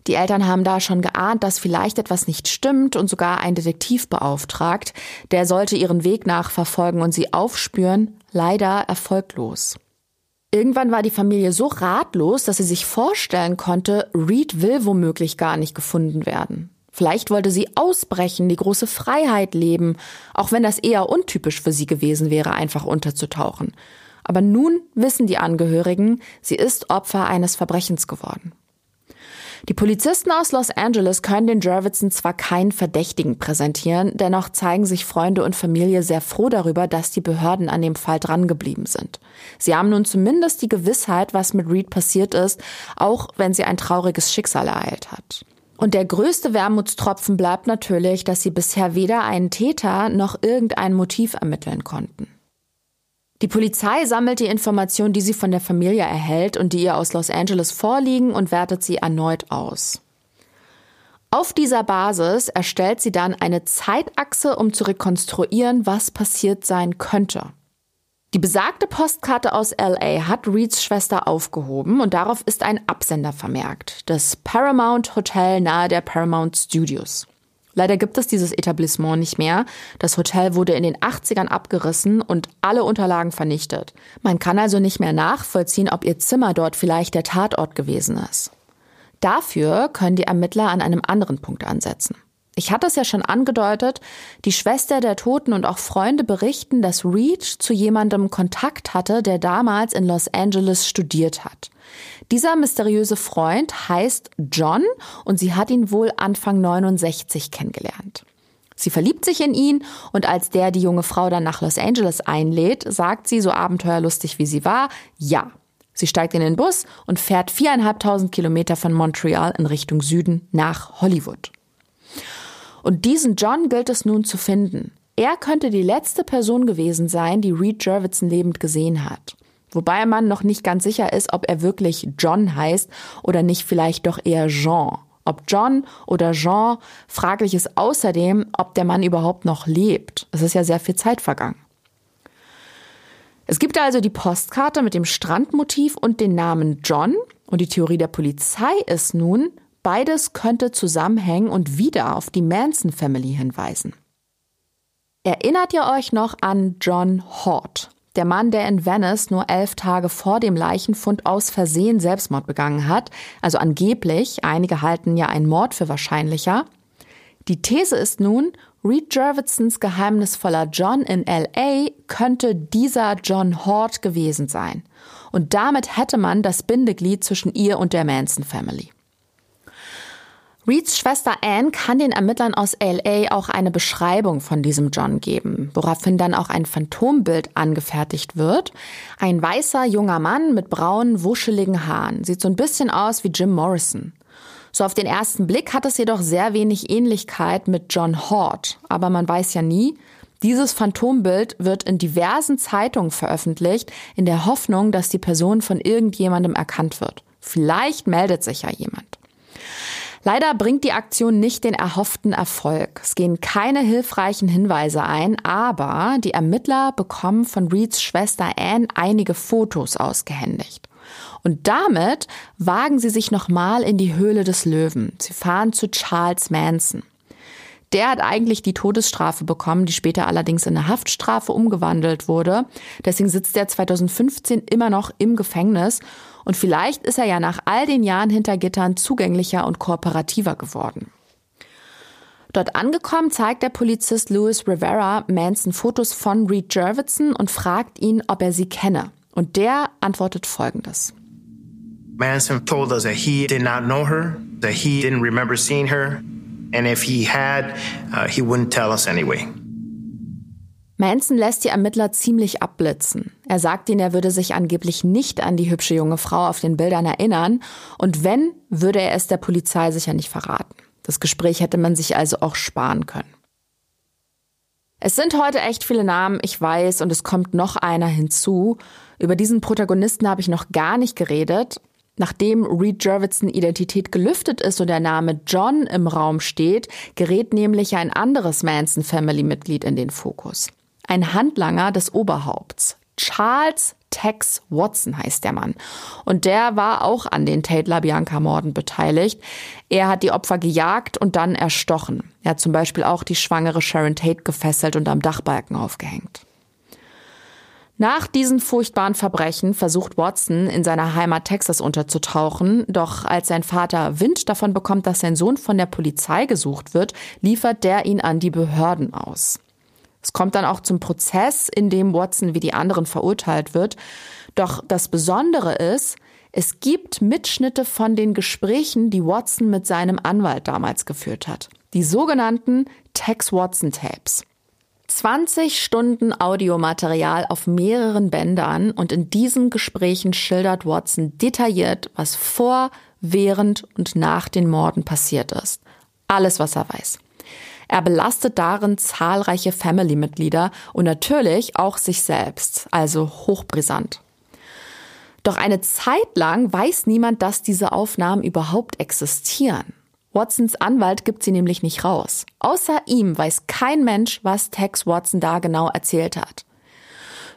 Die Eltern haben da schon geahnt, dass vielleicht etwas nicht stimmt und sogar einen Detektiv beauftragt. Der sollte ihren Weg nachverfolgen und sie aufspüren, leider erfolglos. Irgendwann war die Familie so ratlos, dass sie sich vorstellen konnte, Reed will womöglich gar nicht gefunden werden. Vielleicht wollte sie ausbrechen, die große Freiheit leben, auch wenn das eher untypisch für sie gewesen wäre, einfach unterzutauchen. Aber nun wissen die Angehörigen, sie ist Opfer eines Verbrechens geworden. Die Polizisten aus Los Angeles können den Jervitson zwar keinen Verdächtigen präsentieren, dennoch zeigen sich Freunde und Familie sehr froh darüber, dass die Behörden an dem Fall drangeblieben sind. Sie haben nun zumindest die Gewissheit, was mit Reed passiert ist, auch wenn sie ein trauriges Schicksal ereilt hat. Und der größte Wermutstropfen bleibt natürlich, dass sie bisher weder einen Täter noch irgendein Motiv ermitteln konnten. Die Polizei sammelt die Informationen, die sie von der Familie erhält und die ihr aus Los Angeles vorliegen und wertet sie erneut aus. Auf dieser Basis erstellt sie dann eine Zeitachse, um zu rekonstruieren, was passiert sein könnte. Die besagte Postkarte aus LA hat Reeds Schwester aufgehoben und darauf ist ein Absender vermerkt. Das Paramount Hotel nahe der Paramount Studios. Leider gibt es dieses Etablissement nicht mehr. Das Hotel wurde in den 80ern abgerissen und alle Unterlagen vernichtet. Man kann also nicht mehr nachvollziehen, ob ihr Zimmer dort vielleicht der Tatort gewesen ist. Dafür können die Ermittler an einem anderen Punkt ansetzen. Ich hatte es ja schon angedeutet, die Schwester der Toten und auch Freunde berichten, dass Reed zu jemandem Kontakt hatte, der damals in Los Angeles studiert hat. Dieser mysteriöse Freund heißt John und sie hat ihn wohl Anfang 69 kennengelernt. Sie verliebt sich in ihn und als der die junge Frau dann nach Los Angeles einlädt, sagt sie, so abenteuerlustig wie sie war, ja. Sie steigt in den Bus und fährt viereinhalbtausend Kilometer von Montreal in Richtung Süden nach Hollywood. Und diesen John gilt es nun zu finden. Er könnte die letzte Person gewesen sein, die Reed Jervitson lebend gesehen hat. Wobei man noch nicht ganz sicher ist, ob er wirklich John heißt oder nicht vielleicht doch eher Jean. Ob John oder Jean, fraglich ist außerdem, ob der Mann überhaupt noch lebt. Es ist ja sehr viel Zeit vergangen. Es gibt also die Postkarte mit dem Strandmotiv und den Namen John. Und die Theorie der Polizei ist nun, beides könnte zusammenhängen und wieder auf die Manson Family hinweisen. Erinnert ihr euch noch an John Hort? Der Mann, der in Venice nur elf Tage vor dem Leichenfund aus Versehen Selbstmord begangen hat, also angeblich, einige halten ja einen Mord für wahrscheinlicher. Die These ist nun, Reed Jervitsons geheimnisvoller John in LA könnte dieser John Hort gewesen sein. Und damit hätte man das Bindeglied zwischen ihr und der Manson Family. Reeds Schwester Anne kann den Ermittlern aus LA auch eine Beschreibung von diesem John geben, woraufhin dann auch ein Phantombild angefertigt wird. Ein weißer junger Mann mit braunen, wuscheligen Haaren. Sieht so ein bisschen aus wie Jim Morrison. So auf den ersten Blick hat es jedoch sehr wenig Ähnlichkeit mit John Hort. Aber man weiß ja nie, dieses Phantombild wird in diversen Zeitungen veröffentlicht, in der Hoffnung, dass die Person von irgendjemandem erkannt wird. Vielleicht meldet sich ja jemand. Leider bringt die Aktion nicht den erhofften Erfolg. Es gehen keine hilfreichen Hinweise ein, aber die Ermittler bekommen von Reeds Schwester Anne einige Fotos ausgehändigt. Und damit wagen sie sich nochmal in die Höhle des Löwen. Sie fahren zu Charles Manson. Der hat eigentlich die Todesstrafe bekommen, die später allerdings in eine Haftstrafe umgewandelt wurde. Deswegen sitzt er 2015 immer noch im Gefängnis und vielleicht ist er ja nach all den Jahren hinter Gittern zugänglicher und kooperativer geworden. Dort angekommen zeigt der Polizist Louis Rivera Manson Fotos von Reed Jervitson und fragt ihn, ob er sie kenne. Und der antwortet folgendes. Manson told us that he did not know her, that he didn't remember seeing her, and if he had, uh, he wouldn't tell us anyway. Manson lässt die Ermittler ziemlich abblitzen. Er sagt ihnen, er würde sich angeblich nicht an die hübsche junge Frau auf den Bildern erinnern und wenn, würde er es der Polizei sicher nicht verraten. Das Gespräch hätte man sich also auch sparen können. Es sind heute echt viele Namen, ich weiß, und es kommt noch einer hinzu. Über diesen Protagonisten habe ich noch gar nicht geredet. Nachdem Reed Jervitson Identität gelüftet ist und der Name John im Raum steht, gerät nämlich ein anderes Manson Family Mitglied in den Fokus ein Handlanger des Oberhaupts. Charles Tex Watson heißt der Mann. Und der war auch an den Tate LaBianca-Morden beteiligt. Er hat die Opfer gejagt und dann erstochen. Er hat zum Beispiel auch die schwangere Sharon Tate gefesselt und am Dachbalken aufgehängt. Nach diesen furchtbaren Verbrechen versucht Watson in seiner Heimat Texas unterzutauchen, doch als sein Vater Wind davon bekommt, dass sein Sohn von der Polizei gesucht wird, liefert der ihn an die Behörden aus. Es kommt dann auch zum Prozess, in dem Watson wie die anderen verurteilt wird. Doch das Besondere ist, es gibt Mitschnitte von den Gesprächen, die Watson mit seinem Anwalt damals geführt hat. Die sogenannten Tex Watson Tapes. 20 Stunden Audiomaterial auf mehreren Bändern und in diesen Gesprächen schildert Watson detailliert, was vor, während und nach den Morden passiert ist. Alles, was er weiß. Er belastet darin zahlreiche Family-Mitglieder und natürlich auch sich selbst, also hochbrisant. Doch eine Zeit lang weiß niemand, dass diese Aufnahmen überhaupt existieren. Watsons Anwalt gibt sie nämlich nicht raus. Außer ihm weiß kein Mensch, was Tex Watson da genau erzählt hat.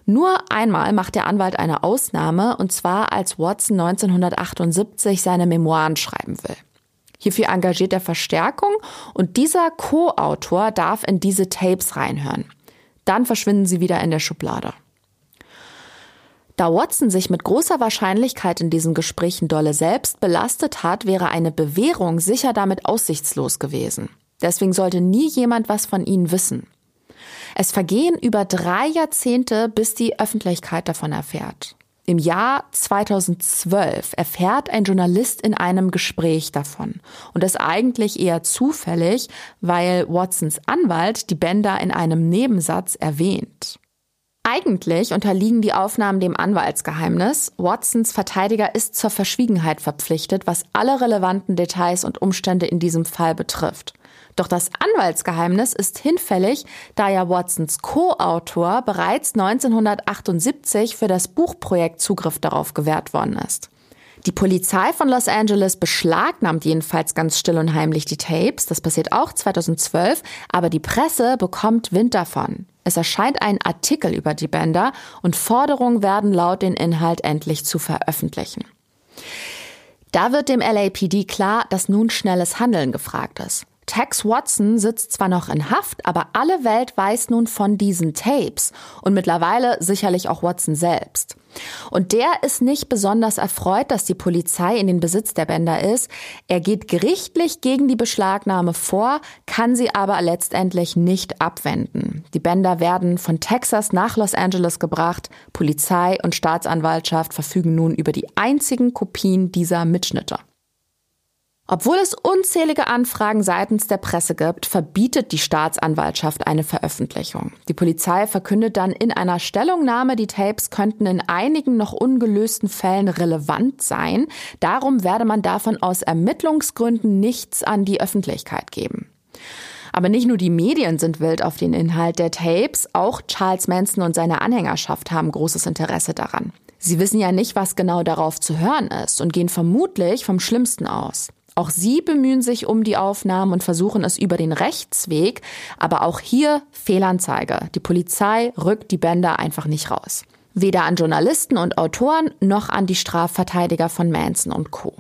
Nur einmal macht der Anwalt eine Ausnahme, und zwar als Watson 1978 seine Memoiren schreiben will. Hierfür engagiert er Verstärkung und dieser Co-Autor darf in diese Tapes reinhören. Dann verschwinden sie wieder in der Schublade. Da Watson sich mit großer Wahrscheinlichkeit in diesen Gesprächen dolle selbst belastet hat, wäre eine Bewährung sicher damit aussichtslos gewesen. Deswegen sollte nie jemand was von ihnen wissen. Es vergehen über drei Jahrzehnte, bis die Öffentlichkeit davon erfährt. Im Jahr 2012 erfährt ein Journalist in einem Gespräch davon. Und das eigentlich eher zufällig, weil Watsons Anwalt die Bänder in einem Nebensatz erwähnt. Eigentlich unterliegen die Aufnahmen dem Anwaltsgeheimnis. Watsons Verteidiger ist zur Verschwiegenheit verpflichtet, was alle relevanten Details und Umstände in diesem Fall betrifft. Doch das Anwaltsgeheimnis ist hinfällig, da ja Watsons Co-Autor bereits 1978 für das Buchprojekt Zugriff darauf gewährt worden ist. Die Polizei von Los Angeles beschlagnahmt jedenfalls ganz still und heimlich die Tapes. Das passiert auch 2012. Aber die Presse bekommt Wind davon. Es erscheint ein Artikel über die Bänder und Forderungen werden laut, den Inhalt endlich zu veröffentlichen. Da wird dem LAPD klar, dass nun schnelles Handeln gefragt ist. Tex Watson sitzt zwar noch in Haft, aber alle Welt weiß nun von diesen Tapes und mittlerweile sicherlich auch Watson selbst. Und der ist nicht besonders erfreut, dass die Polizei in den Besitz der Bänder ist. Er geht gerichtlich gegen die Beschlagnahme vor, kann sie aber letztendlich nicht abwenden. Die Bänder werden von Texas nach Los Angeles gebracht. Polizei und Staatsanwaltschaft verfügen nun über die einzigen Kopien dieser Mitschnitte. Obwohl es unzählige Anfragen seitens der Presse gibt, verbietet die Staatsanwaltschaft eine Veröffentlichung. Die Polizei verkündet dann in einer Stellungnahme, die Tapes könnten in einigen noch ungelösten Fällen relevant sein. Darum werde man davon aus Ermittlungsgründen nichts an die Öffentlichkeit geben. Aber nicht nur die Medien sind wild auf den Inhalt der Tapes, auch Charles Manson und seine Anhängerschaft haben großes Interesse daran. Sie wissen ja nicht, was genau darauf zu hören ist und gehen vermutlich vom Schlimmsten aus. Auch sie bemühen sich um die Aufnahmen und versuchen es über den Rechtsweg, aber auch hier Fehlanzeige. Die Polizei rückt die Bänder einfach nicht raus. Weder an Journalisten und Autoren noch an die Strafverteidiger von Manson und Co.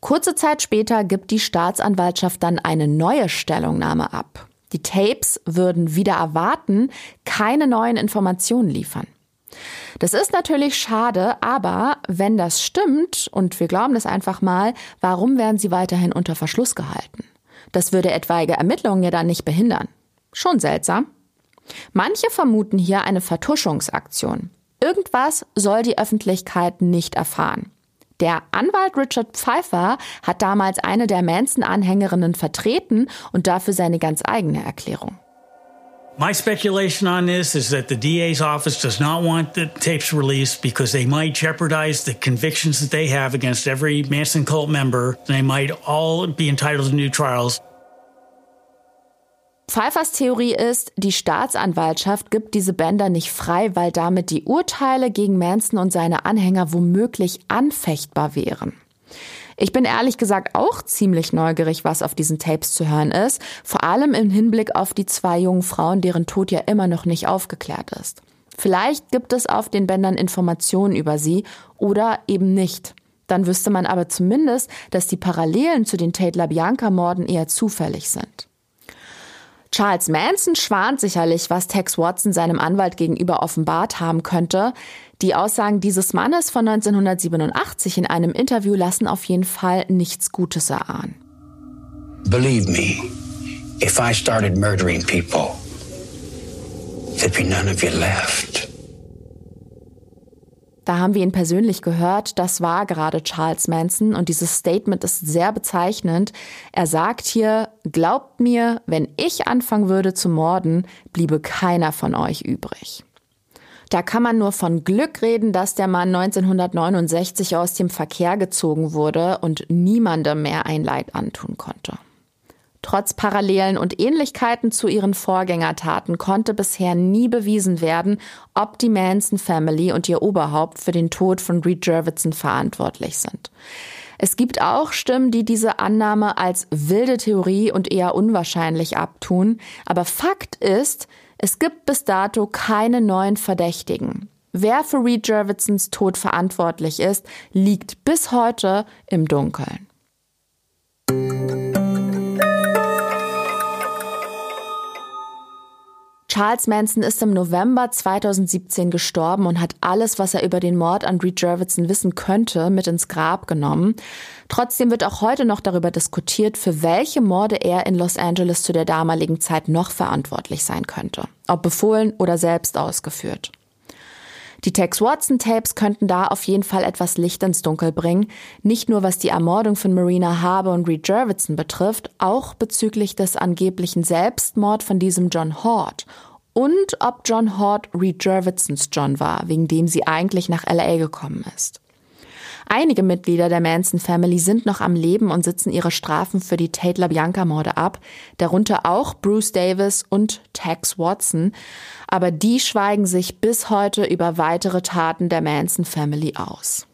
Kurze Zeit später gibt die Staatsanwaltschaft dann eine neue Stellungnahme ab. Die Tapes würden wieder erwarten, keine neuen Informationen liefern. Das ist natürlich schade, aber wenn das stimmt, und wir glauben das einfach mal, warum werden sie weiterhin unter Verschluss gehalten? Das würde etwaige Ermittlungen ja dann nicht behindern. Schon seltsam. Manche vermuten hier eine Vertuschungsaktion. Irgendwas soll die Öffentlichkeit nicht erfahren. Der Anwalt Richard Pfeiffer hat damals eine der Manson-Anhängerinnen vertreten und dafür seine ganz eigene Erklärung. My speculation on this is that the DA's office does not want the tapes released because they might jeopardize the convictions that they have against every Manson cult member. They might all be entitled to new trials. Pfeiffers Theorie ist, die Staatsanwaltschaft gibt diese Bänder nicht frei, weil damit die Urteile gegen Manson und seine Anhänger womöglich anfechtbar wären. Ich bin ehrlich gesagt auch ziemlich neugierig, was auf diesen Tapes zu hören ist, vor allem im Hinblick auf die zwei jungen Frauen, deren Tod ja immer noch nicht aufgeklärt ist. Vielleicht gibt es auf den Bändern Informationen über sie oder eben nicht. Dann wüsste man aber zumindest, dass die Parallelen zu den Tate LaBianca-Morden eher zufällig sind. Charles Manson schwant sicherlich, was Tex Watson seinem Anwalt gegenüber offenbart haben könnte. Die Aussagen dieses Mannes von 1987 in einem Interview lassen auf jeden Fall nichts Gutes erahnen. Believe me, if I started murdering people, be none of you left. Da haben wir ihn persönlich gehört. Das war gerade Charles Manson und dieses Statement ist sehr bezeichnend. Er sagt hier, glaubt mir, wenn ich anfangen würde zu morden, bliebe keiner von euch übrig. Da kann man nur von Glück reden, dass der Mann 1969 aus dem Verkehr gezogen wurde und niemandem mehr ein Leid antun konnte. Trotz Parallelen und Ähnlichkeiten zu ihren Vorgängertaten konnte bisher nie bewiesen werden, ob die Manson Family und ihr Oberhaupt für den Tod von Reed Jervitson verantwortlich sind. Es gibt auch Stimmen, die diese Annahme als wilde Theorie und eher unwahrscheinlich abtun. Aber Fakt ist, es gibt bis dato keine neuen Verdächtigen. Wer für Reed Jervitsons Tod verantwortlich ist, liegt bis heute im Dunkeln. Charles Manson ist im November 2017 gestorben und hat alles, was er über den Mord an Reed Jervitson wissen könnte, mit ins Grab genommen. Trotzdem wird auch heute noch darüber diskutiert, für welche Morde er in Los Angeles zu der damaligen Zeit noch verantwortlich sein könnte. Ob befohlen oder selbst ausgeführt. Die Tex Watson Tapes könnten da auf jeden Fall etwas Licht ins Dunkel bringen, nicht nur was die Ermordung von Marina Harbour und Reed Jervitson betrifft, auch bezüglich des angeblichen Selbstmord von diesem John Hort und ob John Hort Reed Jervitsons John war, wegen dem sie eigentlich nach LA gekommen ist. Einige Mitglieder der Manson Family sind noch am Leben und sitzen ihre Strafen für die Tate LaBianca-Morde ab, darunter auch Bruce Davis und Tex Watson, aber die schweigen sich bis heute über weitere Taten der Manson Family aus.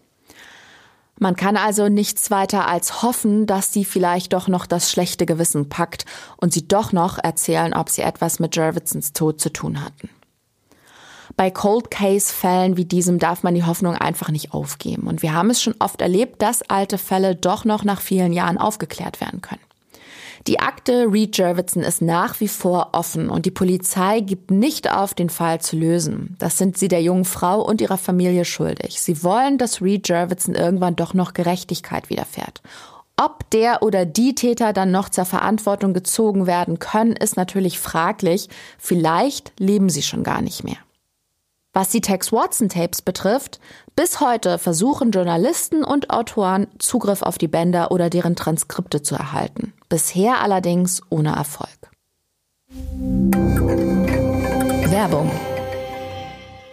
Man kann also nichts weiter als hoffen, dass sie vielleicht doch noch das schlechte Gewissen packt und sie doch noch erzählen, ob sie etwas mit Jervitsons Tod zu tun hatten. Bei Cold Case Fällen wie diesem darf man die Hoffnung einfach nicht aufgeben. Und wir haben es schon oft erlebt, dass alte Fälle doch noch nach vielen Jahren aufgeklärt werden können. Die Akte Reed Jervitson ist nach wie vor offen und die Polizei gibt nicht auf, den Fall zu lösen. Das sind sie der jungen Frau und ihrer Familie schuldig. Sie wollen, dass Reed Jervitson irgendwann doch noch Gerechtigkeit widerfährt. Ob der oder die Täter dann noch zur Verantwortung gezogen werden können, ist natürlich fraglich. Vielleicht leben sie schon gar nicht mehr. Was die Tex Watson Tapes betrifft, bis heute versuchen Journalisten und Autoren Zugriff auf die Bänder oder deren Transkripte zu erhalten. Bisher allerdings ohne Erfolg. Werbung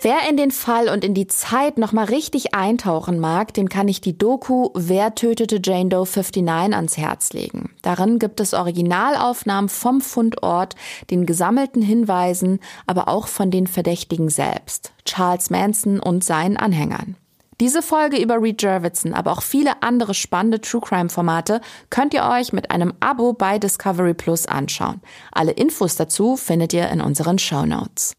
Wer in den Fall und in die Zeit nochmal richtig eintauchen mag, dem kann ich die Doku Wer tötete Jane Doe 59 ans Herz legen. Darin gibt es Originalaufnahmen vom Fundort, den gesammelten Hinweisen, aber auch von den Verdächtigen selbst, Charles Manson und seinen Anhängern. Diese Folge über Reed Jervitson, aber auch viele andere spannende True Crime Formate könnt ihr euch mit einem Abo bei Discovery Plus anschauen. Alle Infos dazu findet ihr in unseren Show Notes.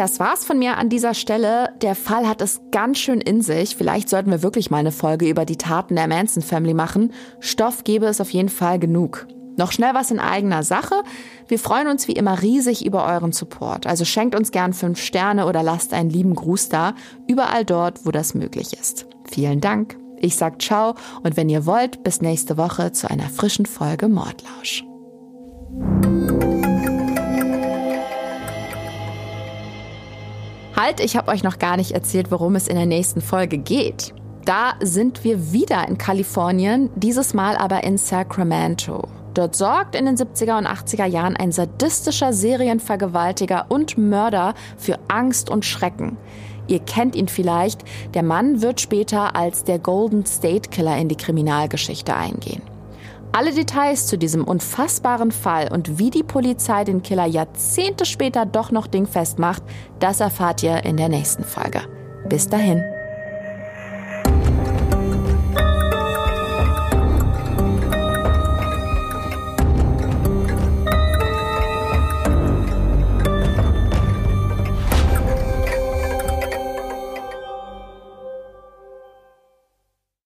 Das war's von mir an dieser Stelle. Der Fall hat es ganz schön in sich. Vielleicht sollten wir wirklich mal eine Folge über die Taten der Manson Family machen. Stoff gäbe es auf jeden Fall genug. Noch schnell was in eigener Sache. Wir freuen uns wie immer riesig über euren Support. Also schenkt uns gern fünf Sterne oder lasst einen lieben Gruß da. Überall dort, wo das möglich ist. Vielen Dank. Ich sag ciao und wenn ihr wollt, bis nächste Woche zu einer frischen Folge Mordlausch. Halt, ich habe euch noch gar nicht erzählt, worum es in der nächsten Folge geht. Da sind wir wieder in Kalifornien, dieses Mal aber in Sacramento. Dort sorgt in den 70er und 80er Jahren ein sadistischer Serienvergewaltiger und Mörder für Angst und Schrecken. Ihr kennt ihn vielleicht, der Mann wird später als der Golden State Killer in die Kriminalgeschichte eingehen. Alle Details zu diesem unfassbaren Fall und wie die Polizei den Killer Jahrzehnte später doch noch dingfest macht, das erfahrt ihr in der nächsten Folge. Bis dahin.